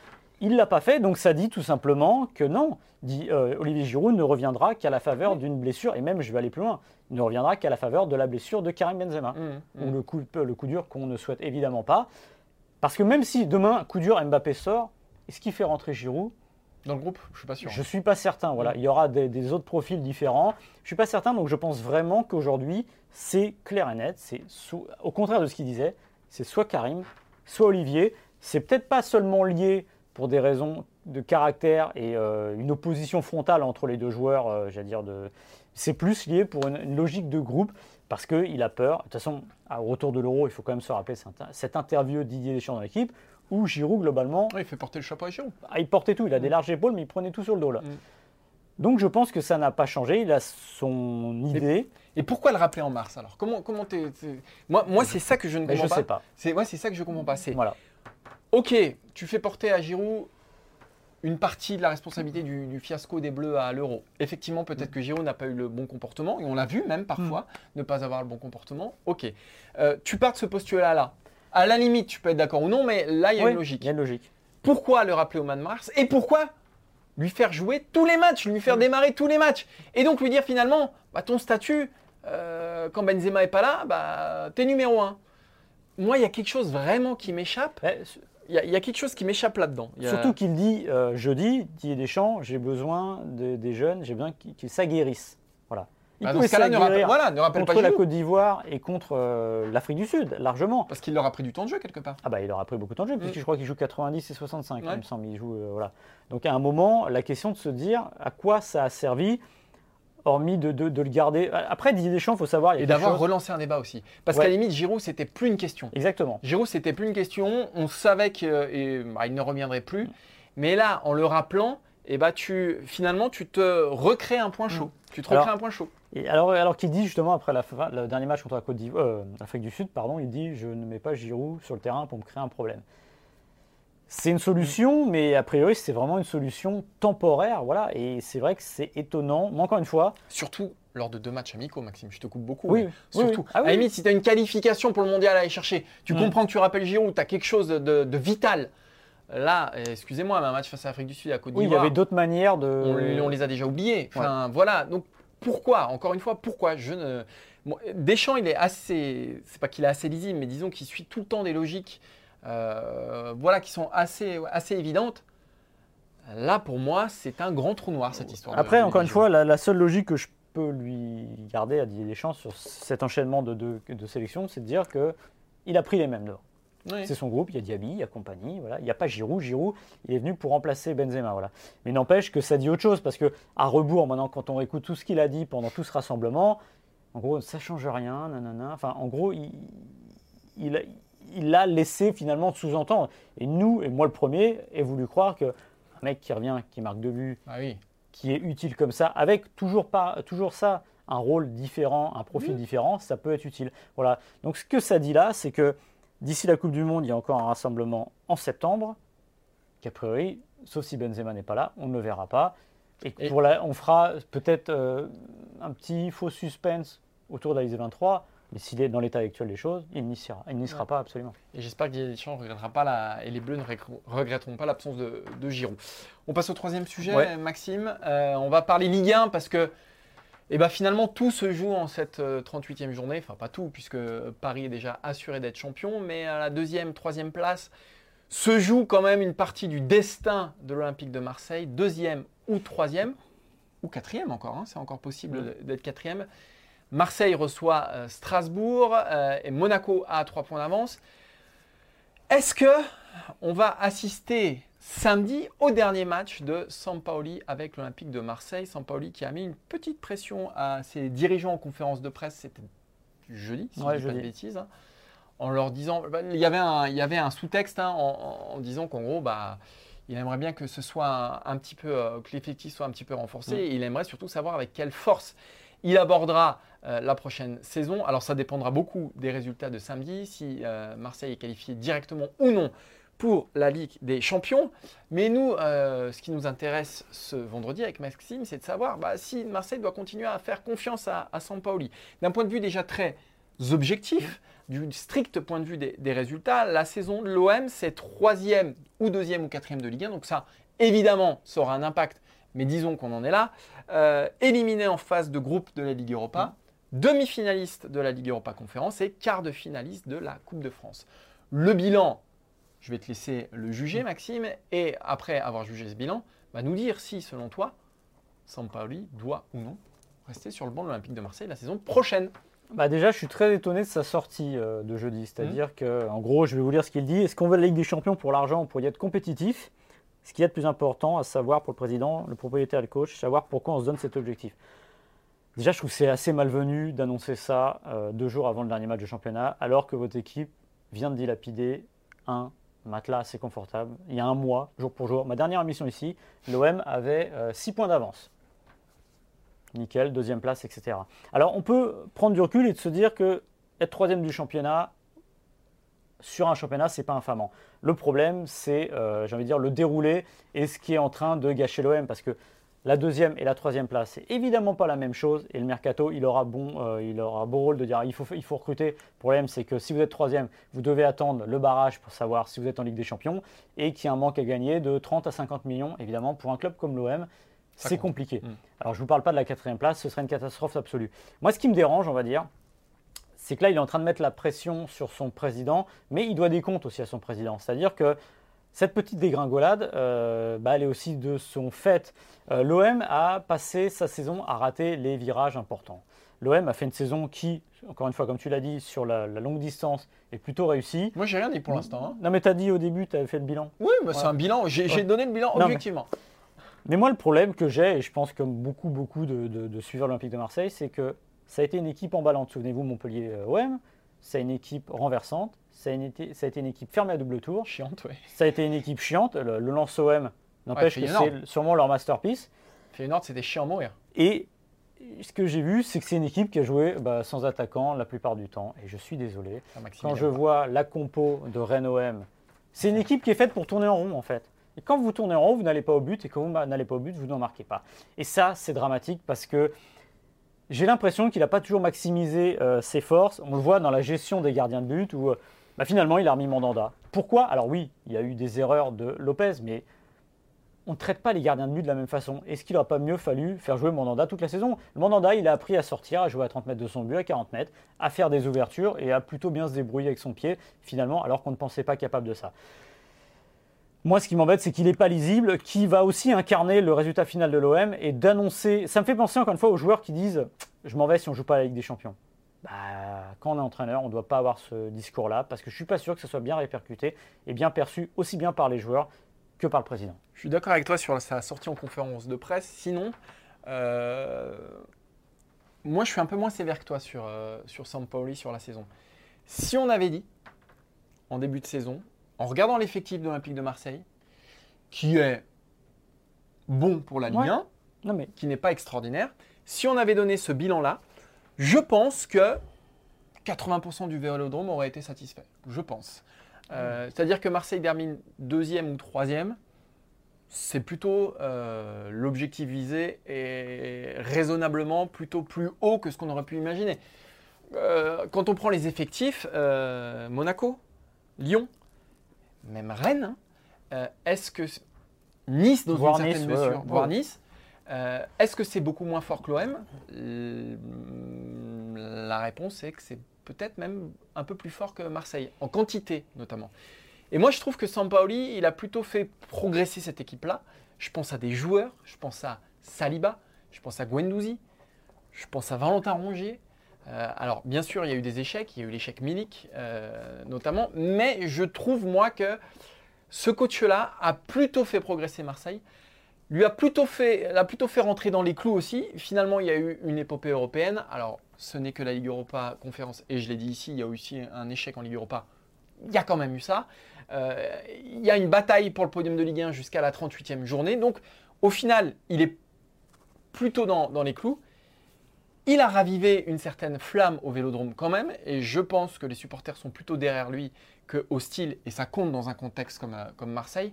[SPEAKER 1] Il l'a pas fait, donc ça dit tout simplement que non. Dit, euh, Olivier Giroud ne reviendra qu'à la faveur d'une blessure, et même je vais aller plus loin, il ne reviendra qu'à la faveur de la blessure de Karim Benzema,
[SPEAKER 2] Mmh,
[SPEAKER 1] ou le coup, le coup dur qu'on ne souhaite évidemment pas. Parce que même si demain, coup dur, Mbappé sort, est-ce qu'il fait rentrer Giroud?
[SPEAKER 2] Dans le groupe, je suis pas sûr.
[SPEAKER 1] Je ne suis pas certain. Voilà. Il y aura des, des autres profils différents. Je ne suis pas certain, donc je pense vraiment qu'aujourd'hui, c'est clair et net. C'est au contraire de ce qu'il disait, c'est soit Karim, soit Olivier. C'est peut-être pas seulement lié pour des raisons de caractère et euh, une opposition frontale entre les deux joueurs, euh, j'allais dire de. C'est plus lié pour une, une logique de groupe parce qu'il a peur. De toute façon, au retour de l'Euro, il faut quand même se rappeler cette, interview de Didier Deschamps dans l'équipe où Giroud, globalement,
[SPEAKER 2] Ouais, il fait porter le chapeau à Giroud.
[SPEAKER 1] ah, il portait tout, il a des larges épaules, mais il prenait tout sur le dos là.
[SPEAKER 2] Mm.
[SPEAKER 1] Donc je pense que ça n'a pas changé, il a son idée,
[SPEAKER 2] Et pourquoi le rappeler en mars alors? Comment, comment Moi, moi c'est ça que je ne
[SPEAKER 1] je
[SPEAKER 2] comprends
[SPEAKER 1] sais
[SPEAKER 2] pas.
[SPEAKER 1] pas.
[SPEAKER 2] C'est, ouais, c'est ça que je comprends pas. C'est,
[SPEAKER 1] Voilà.
[SPEAKER 2] Ok, tu fais porter à Giroud une partie de la responsabilité du, du fiasco des Bleus à l'Euro. Effectivement, peut-être que Giroud n'a pas eu le bon comportement, et on l'a vu même parfois ne pas avoir le bon comportement. Ok, Euh, tu pars de ce postulat-là. À la limite, tu peux être d'accord ou non, mais là, il y a
[SPEAKER 1] Oui,
[SPEAKER 2] une logique.
[SPEAKER 1] Il y a une logique.
[SPEAKER 2] Pourquoi le rappeler au mois de mars Et pourquoi lui faire jouer tous les matchs, lui faire démarrer tous les matchs Et donc lui dire finalement, bah, ton statut, euh, quand Benzema est pas là, bah, t'es numéro un. Moi, il y a quelque chose vraiment qui m'échappe. Il y, a- il y a quelque chose qui m'échappe là-dedans. Il a-
[SPEAKER 1] Surtout qu'il dit euh, jeudi, Didier Deschamps, j'ai besoin de- des jeunes, j'ai besoin qu'ils s'aguerrissent. Voilà. Il
[SPEAKER 2] Bah, dans
[SPEAKER 1] pouvait
[SPEAKER 2] ce cas-là, ne rappelle, voilà, ne rappelle
[SPEAKER 1] contre
[SPEAKER 2] pas
[SPEAKER 1] la. Côte d'Ivoire et contre euh, l'Afrique du Sud, largement.
[SPEAKER 2] Parce qu'il leur a pris du temps de jeu quelque part.
[SPEAKER 1] Ah bah il aura pris beaucoup de temps de jeu, puisque
[SPEAKER 2] Mm.
[SPEAKER 1] je crois qu'il joue 90 et 65,
[SPEAKER 2] Ouais.
[SPEAKER 1] il me semble. Il joue, euh, voilà. Donc à un moment, la question de se dire à quoi ça a servi, hormis de, de- de le garder. Après, Didier Deschamps, il faut savoir. il y a
[SPEAKER 2] Et d'avoir
[SPEAKER 1] chose-
[SPEAKER 2] relancé un débat aussi. Parce
[SPEAKER 1] Ouais.
[SPEAKER 2] qu'à la limite, Giroud, c'était plus une question.
[SPEAKER 1] Exactement.
[SPEAKER 2] Giroud, c'était plus une question. On savait qu'il ne reviendrait plus. Mais là, en le rappelant, eh tu, finalement, tu te recrées un point chaud. Tu te recrées
[SPEAKER 1] Alors-
[SPEAKER 2] un point chaud.
[SPEAKER 1] Et alors, alors qu'il dit justement après la fin- le dernier match contre la Côte d'Ivoire, euh, l'Afrique du Sud, pardon, il dit je ne mets pas Giroud sur le terrain pour me créer un problème. C'est une solution, mais a priori c'est vraiment une solution temporaire, voilà. Et c'est vrai que c'est étonnant. Mais encore une fois,
[SPEAKER 2] Surtout lors de deux matchs amicaux, Maxime. Je te coupe beaucoup.
[SPEAKER 1] Oui,
[SPEAKER 2] mais
[SPEAKER 1] oui,
[SPEAKER 2] surtout.
[SPEAKER 1] oui. Ah
[SPEAKER 2] à la
[SPEAKER 1] oui.
[SPEAKER 2] limite, si tu as une qualification pour le mondial à aller chercher, tu
[SPEAKER 1] Mm.
[SPEAKER 2] comprends que tu rappelles Giroud, tu as quelque chose de, de vital. Là, excusez-moi, mais un match face à l'Afrique du Sud à Côte
[SPEAKER 1] oui, il y
[SPEAKER 2] d'Ivoire.
[SPEAKER 1] avait d'autres manières de.
[SPEAKER 2] on, on les a déjà oubliés. Enfin, voilà. Donc, pourquoi Encore une fois, pourquoi Je ne. Bon, Deschamps, il est assez. C'est pas qu'il est assez lisible, mais disons qu'il suit tout le temps des logiques, voilà, qui sont assez, assez évidentes. Là, pour moi, c'est un grand trou noir cette histoire.
[SPEAKER 1] Après,
[SPEAKER 2] de
[SPEAKER 1] encore une fois, la, la seule logique que je peux lui garder à Didier Deschamps sur cet enchaînement de, de, de sélections, c'est de dire que il a pris les mêmes dehors.
[SPEAKER 2] Oui.
[SPEAKER 1] C'est son groupe, il y a Diaby, il y a compagnie, voilà. il n'y a pas Giroud. Giroud, il est venu pour remplacer Benzema. Voilà. Mais n'empêche que ça dit autre chose, parce que à rebours, maintenant, quand on écoute tout ce qu'il a dit pendant tout ce rassemblement, en gros, ça change rien, nanana. Enfin, en gros, il, il, a- il a laissé finalement sous-entendre. Et nous, et moi le premier, ai voulu croire que un mec qui revient, qui marque deux buts,
[SPEAKER 2] Ah oui.
[SPEAKER 1] qui est utile comme ça, avec toujours, pas, toujours ça, un rôle différent, un profil différent, ça peut être utile. Voilà. Donc ce que ça dit là, c'est que d'ici la Coupe du Monde, il y a encore un rassemblement en septembre, qu'a priori, sauf si Benzema n'est pas là, on ne le verra pas. Et,
[SPEAKER 2] Et-
[SPEAKER 1] pour la- on fera peut-être euh, un petit faux suspense autour d'Alizé 23, mais s'il est dans l'état actuel des choses, il n'y sera, il n'y sera
[SPEAKER 2] Ouais.
[SPEAKER 1] pas absolument.
[SPEAKER 2] Et j'espère que Didier Deschamps ne regrettera pas la, et les Bleus ne regr- regretteront pas l'absence de, de Giroud. On passe au troisième sujet,
[SPEAKER 1] Ouais.
[SPEAKER 2] Maxime. Euh, on va parler Ligue 1 parce que eh ben, finalement tout se joue en cette euh, 38e journée. Enfin, pas tout, puisque Paris est déjà assuré d'être champion, mais à la deuxième, troisième place se joue quand même une partie du destin de l'Olympique de Marseille, deuxième ou troisième, ou quatrième encore, hein, c'est encore possible d'être quatrième. Marseille reçoit euh, Strasbourg euh, et Monaco a 3 points d'avance. Est-ce que on va assister samedi au dernier match de Sampaoli avec l'Olympique de Marseille? Sampaoli qui a mis une petite pression à ses dirigeants en conférence de presse, c'était jeudi, si
[SPEAKER 1] Ouais,
[SPEAKER 2] je dis pas de bêtises, hein, en leur disant, bah, il y avait un, il y avait un sous-texte hein, en, en- en disant qu'en gros, bah, Il aimerait bien que ce soit un, un petit peu, euh, que l'effectif soit un petit peu renforcé.
[SPEAKER 1] Mm.
[SPEAKER 2] Et il aimerait surtout savoir avec quelle force il abordera euh, la prochaine saison. Alors ça dépendra beaucoup des résultats de samedi, si euh, Marseille est qualifié directement ou non pour la Ligue des Champions. Mais nous, euh, ce qui nous intéresse ce vendredi avec Maxime, c'est de savoir bah, si Marseille doit continuer à faire confiance à, à Sampaoli. D'un point de vue déjà très objectif, du strict point de vue des, résultats, la saison de l'OM, c'est troisième ou deuxième ou quatrième de Ligue 1. Donc ça, évidemment, ça aura un impact. Mais disons qu'on en est là. Euh, éliminé en phase de groupe de la Ligue Europa, demi-finaliste de la Ligue Europa Conférence et quart de finaliste de la Coupe de France. Le bilan, je vais te laisser le juger, Maxime, et après avoir jugé ce bilan, bah, nous dire si, selon toi, Sampaoli doit ou non rester sur le banc de l'Olympique de Marseille la saison prochaine.
[SPEAKER 1] Bah déjà, je suis très étonné de sa sortie euh, de jeudi. C'est-à-dire que, en gros, je vais vous lire ce qu'il dit. Est-ce qu'on veut la Ligue des Champions pour l'argent ou pour y être compétitif? Ce qu'il y a de plus important à savoir pour le président, le propriétaire et le coach, savoir pourquoi on se donne cet objectif. Déjà, je trouve que c'est assez malvenu d'annoncer ça euh, deux jours avant le dernier match de championnat, alors que votre équipe vient de dilapider un matelas assez confortable. Il y a un mois, jour pour jour, ma dernière émission ici, l'OM avait 6 points d'avance. Nickel, deuxième place, etc. Alors on peut prendre du recul et se dire que être troisième du championnat, sur un championnat, c'est pas infamant. Le problème, c'est, euh, j'ai envie de dire, le déroulé et ce qui est en train de gâcher l'OM, parce que la deuxième et la troisième place, c'est évidemment pas la même chose. Et le mercato, il aura bon, euh, il aura beau rôle de dire il faut, il faut recruter. Le problème, c'est que si vous êtes troisième, vous devez attendre le barrage pour savoir si vous êtes en Ligue des Champions et qu'il y a un manque à gagner de 30 à 50 millions. Évidemment, pour un club comme l'OM, c'est compliqué.
[SPEAKER 2] Mm.
[SPEAKER 1] Alors, je ne vous parle pas de la quatrième place, ce serait une catastrophe absolue. Moi, ce qui me dérange, on va dire, c'est que là, il est en train de mettre la pression sur son président, mais il doit des comptes aussi à son président. C'est-à-dire que cette petite dégringolade, euh, bah, elle est aussi de son fait. Euh, L'OM a passé sa saison à rater les virages importants. L'OM a fait une saison qui, encore une fois, comme tu l'as dit, sur la, la longue distance, est plutôt réussie.
[SPEAKER 2] Moi, j'ai rien dit pour l'instant. hein.
[SPEAKER 1] Non, mais tu as dit au début, tu avais fait le bilan.
[SPEAKER 2] Oui, bah, c'est un bilan. J'ai
[SPEAKER 1] Ouais.
[SPEAKER 2] donné le bilan
[SPEAKER 1] Non, mais-
[SPEAKER 2] objectivement.
[SPEAKER 1] Mais moi, le problème que j'ai, et je pense comme beaucoup, beaucoup de, de, de suiveurs de l'Olympique de Marseille, c'est que ça a été une équipe emballante. Souvenez-vous, Montpellier-OM, c'est une équipe renversante, ça a, une été- ça a été une équipe fermée à double tour,
[SPEAKER 2] Chiante, ouais.
[SPEAKER 1] ça a été une équipe chiante. Le, le lance OM n'empêche que c'est sûrement leur masterpiece.
[SPEAKER 2] Feyenoord, c'était chiant à mourir.
[SPEAKER 1] Et ce que j'ai vu, c'est que c'est une équipe qui a joué bah, sans attaquant la plupart du temps. Et je suis désolé.
[SPEAKER 2] Maxime,
[SPEAKER 1] Quand je vois la compo de Rennes OM, c'est une équipe qui est faite pour tourner en rond en fait. Et quand vous tournez en rond, vous n'allez pas au but, et quand vous n'allez pas au but, vous n'en marquez pas. Et ça, c'est dramatique parce que j'ai l'impression qu'il n'a pas toujours maximisé euh, ses forces. On le voit dans la gestion des gardiens de but où euh, bah, finalement il a remis Mandanda. Pourquoi? Alors oui, il y a eu des erreurs de Lopez, mais on ne traite pas les gardiens de but de la même façon. Est-ce qu'il n'aurait pas mieux fallu faire jouer Mandanda toute la saison? Mandanda, il a appris à sortir, à jouer à 30 mètres de son but, à 40 mètres, à faire des ouvertures et à plutôt bien se débrouiller avec son pied, finalement, alors qu'on ne pensait pas capable de ça. Moi, ce qui m'embête, c'est qu'il n'est pas lisible, qui va aussi incarner le résultat final de l'OM et d'annoncer. Ça me fait penser encore une fois aux joueurs qui disent Je m'en vais si on joue pas à la Ligue des Champions. Bah, quand on est entraîneur, on ne doit pas avoir ce discours-là parce que je ne suis pas sûr que ce soit bien répercuté et bien perçu aussi bien par les joueurs que par le président.
[SPEAKER 2] Je suis d'accord avec toi sur sa sortie en conférence de presse. Sinon, euh, moi, je suis un peu moins sévère que toi sur, euh, sur Sampaoli sur la saison. Si on avait dit, en début de saison, en regardant l'effectif de l'Olympique de Marseille, qui est bon pour la Ligue
[SPEAKER 1] Ouais.
[SPEAKER 2] 1,
[SPEAKER 1] Non mais
[SPEAKER 2] qui n'est pas extraordinaire, si on avait donné ce bilan-là, je pense que 80% du Vélodrome aurait été satisfait. Je pense. Euh, C'est-à-dire que Marseille termine deuxième ou troisième, c'est plutôt euh, l'objectif visé et raisonnablement plutôt plus haut que ce qu'on aurait pu imaginer. Euh, quand on prend les effectifs, Monaco, Lyon, même Rennes, hein, euh, est-ce que Nice dans
[SPEAKER 1] Voire
[SPEAKER 2] une certaine
[SPEAKER 1] Nice,
[SPEAKER 2] mesure,
[SPEAKER 1] ouais.
[SPEAKER 2] voire Nice, euh, est-ce que c'est beaucoup moins fort que l'OM La réponse est que c'est peut-être même un peu plus fort que Marseille, en quantité notamment. Et moi, je trouve que Sampaoli, il a plutôt fait progresser cette équipe-là. Je pense à des joueurs, je pense à Saliba, je pense à Guendouzi, je pense à Valentin Rongier. Euh, alors, bien sûr, il y a eu des échecs, il y a eu l'échec Milik euh, notamment, mais je trouve, moi, que ce coach-là a plutôt fait progresser Marseille, lui a plutôt fait, l'a plutôt fait rentrer dans les clous aussi. Finalement, il y a eu une épopée européenne. Alors, ce n'est que la Ligue Europa conférence, et je l'ai dit ici, il y a aussi un échec en Ligue Europa il y a quand même eu ça. Euh, il y a une bataille pour le podium de Ligue 1 jusqu'à la 38e journée. Donc, au final, il est plutôt dans les clous. Il a ravivé une certaine flamme au vélodrome quand même, et je pense que les supporters sont plutôt derrière lui que hostile, et ça compte dans un contexte comme, euh, comme Marseille.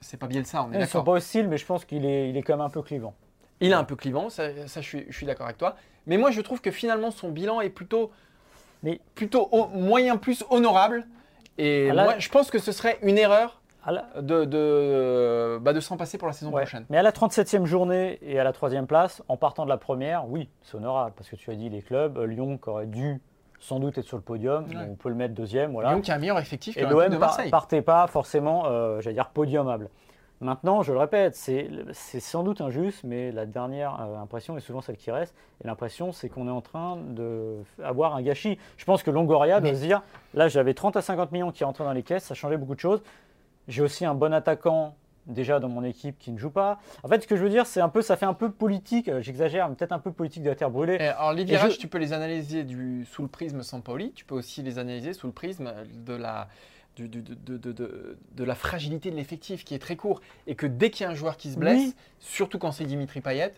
[SPEAKER 2] C'est pas Bielsa, on est
[SPEAKER 1] Ils sont
[SPEAKER 2] d'accord.
[SPEAKER 1] pas hostiles, mais je pense qu'il est, il est quand même un peu clivant.
[SPEAKER 2] Il est un peu clivant, ça, ça, je suis, je suis d'accord avec toi. Mais moi, je trouve que finalement, son bilan est plutôt,
[SPEAKER 1] Mais-
[SPEAKER 2] plutôt au- moyen plus honorable. Et
[SPEAKER 1] Ah là-
[SPEAKER 2] moi, je pense que ce serait une erreur
[SPEAKER 1] la-
[SPEAKER 2] de, de, bah, de s'en passer pour la saison
[SPEAKER 1] Ouais.
[SPEAKER 2] prochaine.
[SPEAKER 1] Mais à la 37e journée et à la 3e place, en partant de la première, oui, c'est honorable, parce que tu as dit les clubs, euh, Lyon qui aurait dû sans doute être sur le podium,
[SPEAKER 2] Ouais.
[SPEAKER 1] on peut le mettre deuxième, voilà.
[SPEAKER 2] Lyon qui a un meilleur effectif que
[SPEAKER 1] Et l'OM
[SPEAKER 2] de Marseille.
[SPEAKER 1] partait pas forcément, euh, j'allais dire, podiumable. Maintenant, je le répète, c'est sans doute injuste, mais la dernière euh, impression est souvent celle qui reste. Et l'impression, c'est qu'on est en train d'avoir un gâchis. Je pense que Longoria doit
[SPEAKER 2] Mais-
[SPEAKER 1] se dire, là j'avais 30 à 50 millions qui rentraient dans les caisses, ça changeait beaucoup de choses. J'ai aussi un bon attaquant déjà dans mon équipe qui ne joue pas. En fait, ce que je veux dire, c'est un peu, ça fait un peu politique, euh, j'exagère, mais peut-être un peu politique de la terre brûlée.
[SPEAKER 2] Et alors, les virages,
[SPEAKER 1] je-
[SPEAKER 2] tu peux les analyser du, sous le prisme Sampaoli, tu peux aussi les analyser sous le prisme de la, du- de, de- de- de- de la fragilité de l'effectif qui est très court et que dès qu'il y a un joueur qui se blesse,
[SPEAKER 1] Oui.
[SPEAKER 2] surtout quand c'est Dimitri Payet,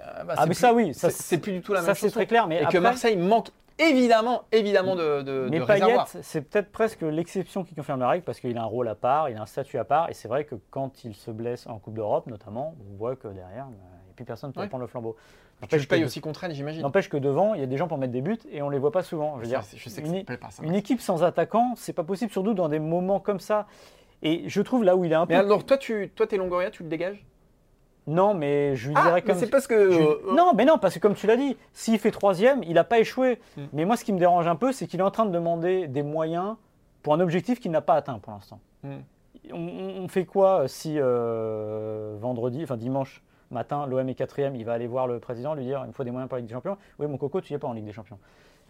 [SPEAKER 2] euh, bah,
[SPEAKER 1] Ah,
[SPEAKER 2] c'est
[SPEAKER 1] mais
[SPEAKER 2] plus-
[SPEAKER 1] ça, oui, ça,
[SPEAKER 2] c'est- c'est plus du tout la
[SPEAKER 1] ça
[SPEAKER 2] même
[SPEAKER 1] c'est
[SPEAKER 2] chose.
[SPEAKER 1] très clair. Mais
[SPEAKER 2] Et
[SPEAKER 1] après,
[SPEAKER 2] que Marseille manque évidemment, évidemment de, de,
[SPEAKER 1] Mais
[SPEAKER 2] de
[SPEAKER 1] Payet, c'est peut-être presque l'exception qui confirme la règle parce qu'il a un rôle à part, il a un statut à part. Et c'est vrai que quand il se blesse en Coupe d'Europe, notamment, on voit que derrière, bah, il n'y a plus personne pour
[SPEAKER 2] Ouais.
[SPEAKER 1] prendre le flambeau.
[SPEAKER 2] Tu
[SPEAKER 1] N'empêche
[SPEAKER 2] le payes aussi contre j'imagine.
[SPEAKER 1] N'empêche que devant, il y a des gens pour mettre des buts et on ne les voit pas souvent. Je veux dire,
[SPEAKER 2] je sais que
[SPEAKER 1] une,
[SPEAKER 2] ça ne plaît pas. Ça.
[SPEAKER 1] une équipe sans attaquant, c'est pas possible, surtout dans des moments comme ça. Et je trouve là où il est un peu.
[SPEAKER 2] Mais alors, toi, tu toi, es Longoria, tu le dégages?
[SPEAKER 1] Non, mais je lui
[SPEAKER 2] Ah,
[SPEAKER 1] dirais
[SPEAKER 2] mais
[SPEAKER 1] comme.
[SPEAKER 2] c'est parce que.
[SPEAKER 1] Je-
[SPEAKER 2] euh,
[SPEAKER 1] Non, mais non, parce que comme tu l'as dit, s'il fait troisième, il n'a pas échoué.
[SPEAKER 2] Hmm.
[SPEAKER 1] Mais moi, ce qui me dérange un peu, c'est qu'il est en train de demander des moyens pour un objectif qu'il n'a pas atteint pour l'instant.
[SPEAKER 2] Hmm.
[SPEAKER 1] On, fait quoi euh, si euh, vendredi, enfin dimanche matin, l'OM est quatrième, il va aller voir le président, lui dire il me faut des moyens pour la Ligue des Champions. Oui, mon coco, tu n'y es pas en Ligue des Champions.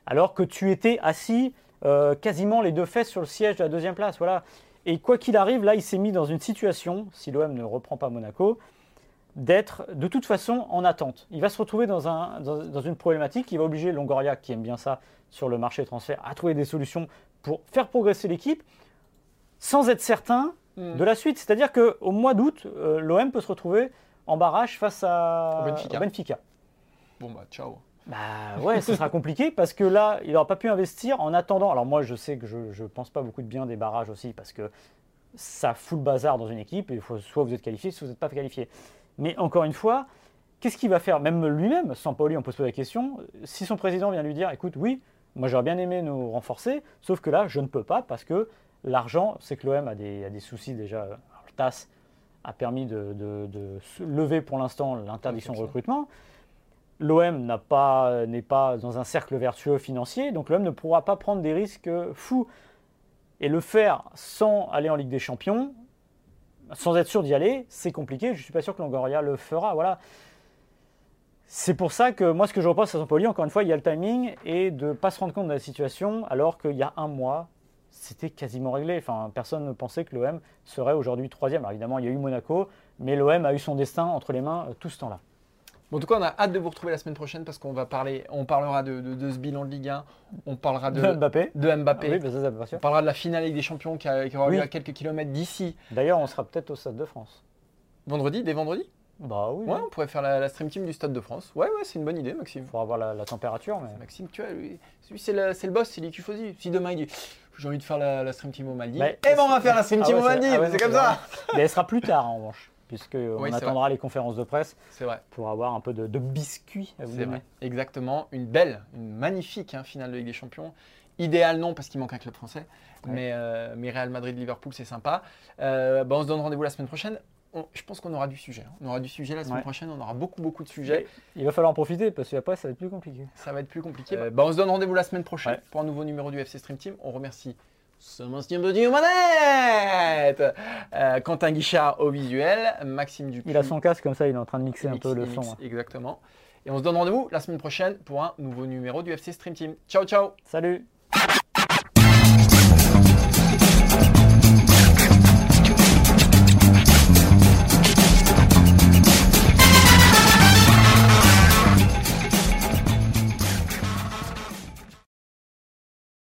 [SPEAKER 1] Alors que tu étais assis euh, quasiment les deux fesses sur le siège de la deuxième place. Voilà. Et quoi qu'il arrive, là, il s'est mis dans une situation, si l'OM ne reprend pas Monaco, d'être de toute façon en attente. Il va se retrouver dans, un, dans, dans une problématique qui va obliger Longoria, qui aime bien ça sur le marché des transferts, à trouver des solutions pour faire progresser l'équipe sans être certain
[SPEAKER 2] Hmm.
[SPEAKER 1] de la suite. C'est-à-dire qu'au mois d'août, euh, l'OM peut se retrouver en barrage face à
[SPEAKER 2] Benfica. Bon, bah, ciao.
[SPEAKER 1] Bah ouais, ce sera compliqué parce que là, il n'aura pas pu investir en attendant. Alors moi, je sais que je ne pense pas beaucoup de bien des barrages aussi parce que ça fout le bazar dans une équipe et il faut, soit vous êtes qualifié, soit vous n'êtes pas qualifié. Mais encore une fois, qu'est-ce qu'il va faire? Même lui-même, sans Pauli, on peut se poser la question, si son président vient lui dire, écoute, oui, moi j'aurais bien aimé nous renforcer, sauf que là, je ne peux pas parce que l'argent, c'est que l'OM a des, a des soucis déjà. Alors, le TAS a permis de, de- de se lever pour l'instant l'interdiction de recrutement. L'OM n'a pas- n'est pas dans un cercle vertueux financier, donc l'OM ne pourra pas prendre des risques fous. Et le faire sans aller en Ligue des Champions, sans être sûr d'y aller, c'est compliqué. Je ne suis pas sûr que Longoria le fera. Voilà. C'est pour ça que moi, ce que je reproche à Sampoli, encore une fois, il y a le timing et de ne pas se rendre compte de la situation, alors qu'il y a un mois, c'était quasiment réglé. Enfin, personne ne pensait que l'OM serait aujourd'hui troisième. Alors évidemment, il y a eu Monaco, mais l'OM a eu son destin entre les mains euh, tout ce temps-là.
[SPEAKER 2] Bon, en tout cas, on a hâte de vous retrouver la semaine prochaine parce qu'on va parler, on parlera de, de- de ce bilan de Ligue 1, on parlera de,
[SPEAKER 1] De Mbappé.
[SPEAKER 2] de Mbappé,
[SPEAKER 1] Ah oui, bah ça,
[SPEAKER 2] on parlera de la finale Ligue des Champions qui, a- qui aura lieu à quelques kilomètres d'ici.
[SPEAKER 1] D'ailleurs, on sera peut-être au Stade de France.
[SPEAKER 2] Vendredi, dès vendredi?
[SPEAKER 1] Bah oui.
[SPEAKER 2] Ouais, on pourrait faire la, la stream team du Stade de France. Ouais, ouais, c'est une bonne idée, Maxime.
[SPEAKER 1] Il faudra voir la, la température. Mais...
[SPEAKER 2] Maxime, tu vois, lui, lui, c'est le, boss, c'est dire. Si demain il dit j'ai envie de faire la, la stream team au Maldives,
[SPEAKER 1] Mais-
[SPEAKER 2] eh ben on va faire la stream
[SPEAKER 1] Ah
[SPEAKER 2] team
[SPEAKER 1] ouais,
[SPEAKER 2] au Maldives,
[SPEAKER 1] ah
[SPEAKER 2] c'est comme ça.
[SPEAKER 1] Mais elle sera plus tard en revanche, puisque on
[SPEAKER 2] Oui, c'est
[SPEAKER 1] attendra les conférences de presse
[SPEAKER 2] vrai.
[SPEAKER 1] pour avoir un peu de, de biscuits à vous
[SPEAKER 2] C'est
[SPEAKER 1] donner.
[SPEAKER 2] vrai, exactement. Une belle, une magnifique hein, finale de Ligue des Champions. Idéal non parce qu'il manque un club français,
[SPEAKER 1] Ouais.
[SPEAKER 2] mais, euh, mais Real Madrid-Liverpool c'est sympa. Euh, bah, on se donne rendez-vous la semaine prochaine. On- je pense qu'on aura du sujet. hein. On aura du sujet la semaine
[SPEAKER 1] Ouais.
[SPEAKER 2] prochaine, on aura beaucoup beaucoup de sujets.
[SPEAKER 1] Il va falloir en profiter parce qu'après, ça va être plus compliqué.
[SPEAKER 2] Ça va être plus compliqué. Euh, bah, on se donne rendez-vous la semaine prochaine
[SPEAKER 1] Ouais.
[SPEAKER 2] pour un nouveau numéro du FC Stream Team. On remercie Aux manettes, euh, Quentin Guichard au visuel, Maxime Dupuis.
[SPEAKER 1] Il a son casque comme ça, il est en train de mixer un peu le son. hein.
[SPEAKER 2] Exactement. Et on se donne rendez-vous la semaine prochaine pour un nouveau numéro du FC Stream Team. Ciao ciao
[SPEAKER 1] Salut